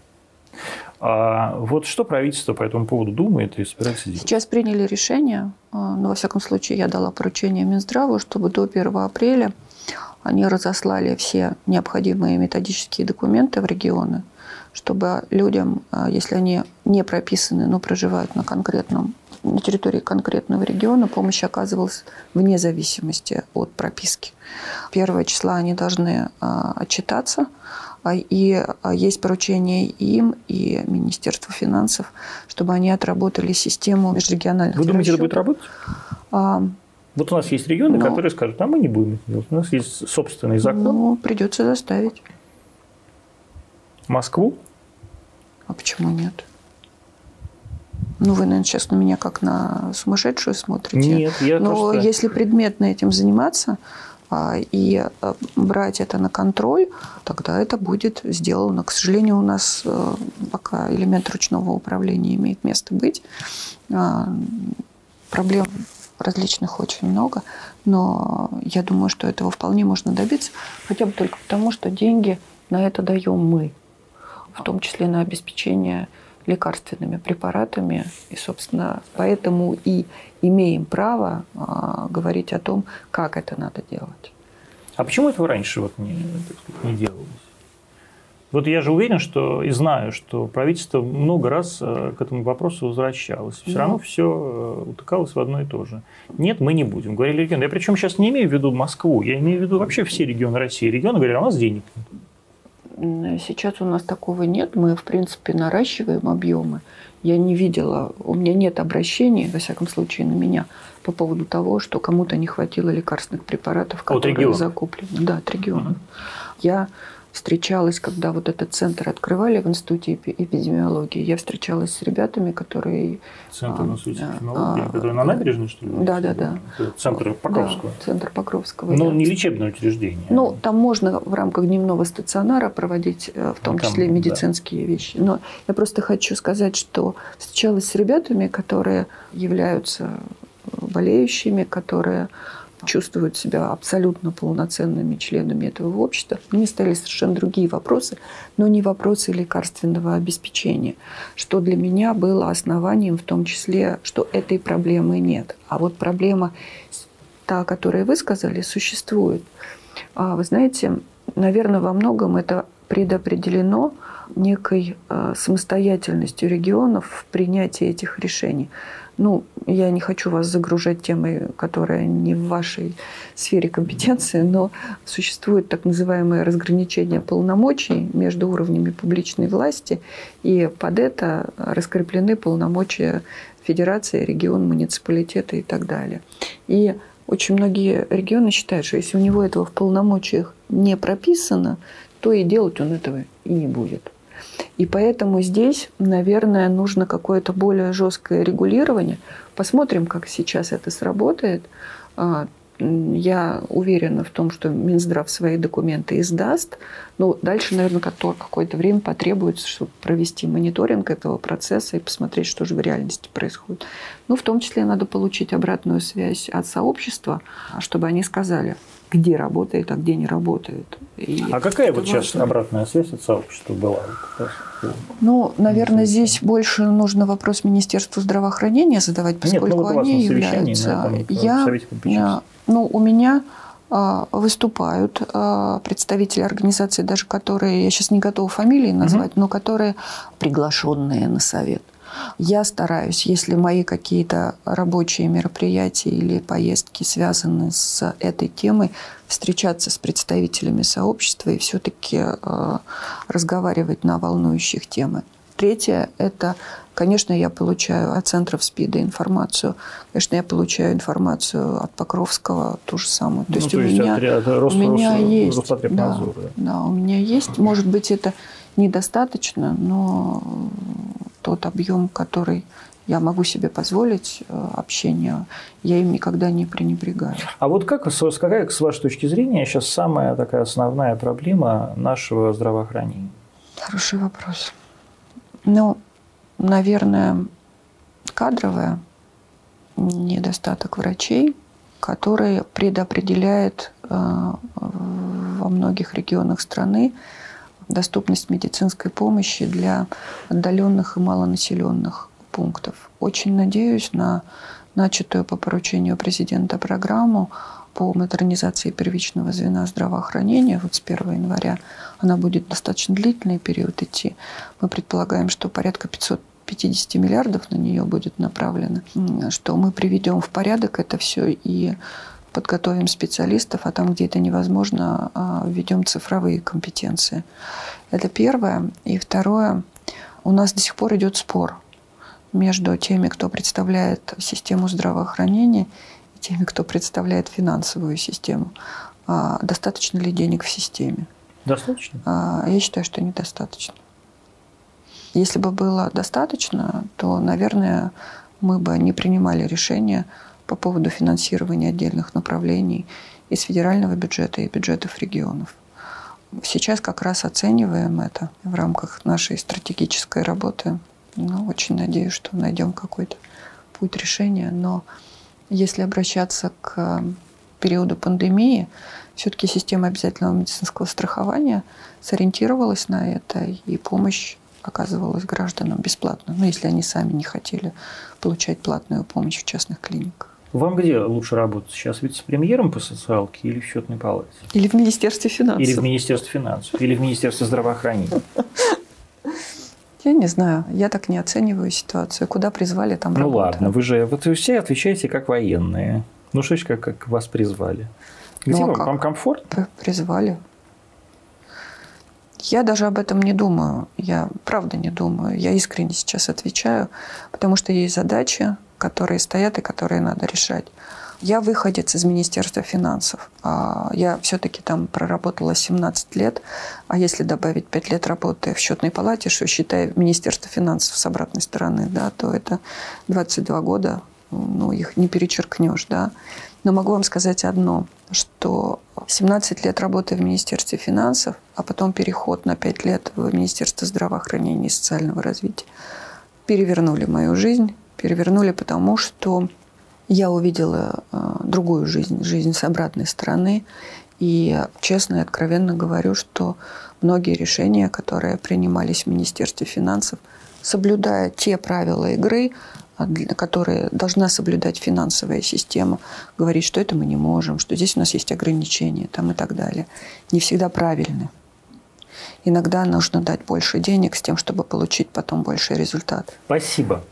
А вот что правительство по этому поводу думает и собирается делать? Сейчас приняли решение, а, но, во всяком случае, я дала поручение Минздраву, чтобы до 1 апреля они разослали все необходимые методические документы в регионы, чтобы людям, а, если они не прописаны, но проживают на конкретном на территории конкретного региона помощь оказывалась вне зависимости от прописки. Первого числа они должны отчитаться а, и а, есть поручение им и Министерству финансов, чтобы они отработали систему межрегиональных Вы думаете, расчетов. это будет работать? А, вот у нас есть регионы, но, которые скажут, а мы не будем делать. У нас есть собственный закон. Ну, придется заставить. Москву? А почему нет? Ну, вы, наверное, сейчас на меня как на сумасшедшую смотрите. Нет, я Но просто... если предметно этим заниматься, а, и э, брать это на контроль, тогда это будет сделано. К сожалению, у нас э, пока элемент ручного управления имеет место быть. А, проблем различных очень много, но я думаю, что этого вполне можно добиться, хотя бы только потому, что деньги на это даем мы, в том числе на обеспечение лекарственными препаратами. И, собственно, поэтому и имеем право а, говорить о том, как это надо делать. А почему этого раньше вот не, не делалось? Вот я же уверен, что и знаю, что правительство много раз э, к этому вопросу возвращалось. Все ну. равно все э, утыкалось в одно и то же. Нет, мы не будем. Говорили регионы. Я причем сейчас не имею в виду Москву, я имею в виду вообще все регионы России. Регионы говорят, а у нас денег нет. Сейчас у нас такого нет. Мы, в принципе, наращиваем объемы. Я не видела, у меня нет обращений, во всяком случае, на меня по поводу того, что кому-то не хватило лекарственных препаратов, которые закуплены. Да, от региона. Угу. Я встречалась, когда вот этот центр открывали в Институте эпидемиологии, я встречалась с ребятами, которые... Центр а, эпидемиологии, а, который на набережной, что ли? Да, да, да. Центр Покровского. Да, центр Покровского. Ну, не лечебное учреждение. Ну, там можно в рамках дневного стационара проводить, э, в том ну, там, числе, медицинские да. вещи. Но я просто хочу сказать, что встречалась с ребятами, которые являются болеющими, которые чувствуют себя абсолютно полноценными членами этого общества. Мне стали совершенно другие вопросы, но не вопросы лекарственного обеспечения, что для меня было основанием в том числе, что этой проблемы нет. А вот проблема, та, о которой вы сказали, существует. А Вы знаете, наверное, во многом это предопределено некой э, самостоятельностью регионов в принятии этих решений. Ну, я не хочу вас загружать темой, которая не в вашей сфере компетенции, но существует так называемое разграничение полномочий между уровнями публичной власти, и под это раскреплены полномочия федерации, регион, муниципалитета и так далее. И очень многие регионы считают, что если у него этого в полномочиях не прописано, то и делать он этого и не будет. И поэтому здесь, наверное, нужно какое-то более жесткое регулирование. Посмотрим, как сейчас это сработает. А, я уверена в том, что Минздрав свои документы издаст. Но дальше, наверное, какое-то время потребуется, чтобы провести мониторинг этого процесса и посмотреть, что же в реальности происходит. Ну, в том числе надо получить обратную связь от сообщества, чтобы они сказали, где работает, а где не работает. И а какая вот важно. сейчас обратная связь от сообщества была? Ну, наверное, здесь больше нужно вопрос Министерству здравоохранения задавать, поскольку Нет, ну, вот они являются... Я, ну, у меня а, выступают представители организаций, даже которые, я сейчас не готова фамилии назвать, угу. но которые приглашенные на совет. Я стараюсь, если мои какие-то рабочие мероприятия или поездки связаны с этой темой, встречаться с представителями сообщества и все-таки э, разговаривать на волнующих темы. Третье – это, конечно, я получаю от центров СПИДа информацию. Конечно, я получаю информацию от Покровского, ту же самую. То ну, есть, то у, есть меня, от, от Рос, у меня Рос, есть, да, да, у меня есть. Может быть, это недостаточно, но тот объем, который я могу себе позволить э, общение, я им никогда не пренебрегаю. А вот как, какая, с вашей точки зрения, сейчас самая такая основная проблема нашего здравоохранения? Хороший вопрос. Ну, наверное, кадровая недостаток врачей, который предопределяет э, во многих регионах страны доступность медицинской помощи для отдаленных и малонаселенных пунктов. Очень надеюсь на начатую по поручению президента программу по модернизации первичного звена здравоохранения. Вот с 1 января она будет достаточно длительный период идти. Мы предполагаем, что порядка 550 миллиардов на нее будет направлено, что мы приведем в порядок это все и подготовим специалистов, а там, где это невозможно, а, введем цифровые компетенции. Это первое. И второе, у нас до сих пор идет спор между теми, кто представляет систему здравоохранения, и теми, кто представляет финансовую систему. А, достаточно ли денег в системе? Достаточно? А, я считаю, что недостаточно. Если бы было достаточно, то, наверное, мы бы не принимали решение по поводу финансирования отдельных направлений из федерального бюджета и бюджетов регионов. Сейчас как раз оцениваем это в рамках нашей стратегической работы. Ну, очень надеюсь, что найдем какой-то путь решения. Но если обращаться к периоду пандемии, все-таки система обязательного медицинского страхования сориентировалась на это, и помощь оказывалась гражданам бесплатно, ну, если они сами не хотели получать платную помощь в частных клиниках. Вам где лучше работать сейчас? Вице-премьером по социалке или в счетной палате? Или в Министерстве финансов? Или в Министерстве финансов? Или в Министерстве здравоохранения? (laughs) Я не знаю, я так не оцениваю ситуацию. Куда призвали, там Ну ладно, вы же вот вы все отвечаете как военные. Ну что ж, как, как вас призвали? Где ну, а вам, вам комфортно? Призвали. Я даже об этом не думаю. Я правда не думаю. Я искренне сейчас отвечаю, потому что есть задачи, которые стоят и которые надо решать. Я выходец из Министерства финансов. А, я все-таки там проработала 17 лет, а если добавить 5 лет работы в счетной палате, что считая Министерство финансов с обратной стороны, да, то это 22 года, ну, их не перечеркнешь, да. Но могу вам сказать одно, что 17 лет работы в Министерстве финансов, а потом переход на 5 лет в Министерство здравоохранения и социального развития перевернули мою жизнь, перевернули, потому что я увидела э, другую жизнь, жизнь с обратной стороны. И честно и откровенно говорю, что многие решения, которые принимались в Министерстве финансов, соблюдая те правила игры, а, которые должна соблюдать финансовая система, говорить, что это мы не можем, что здесь у нас есть ограничения там и так далее, не всегда правильны. Иногда нужно дать больше денег с тем, чтобы получить потом больший результат. Спасибо.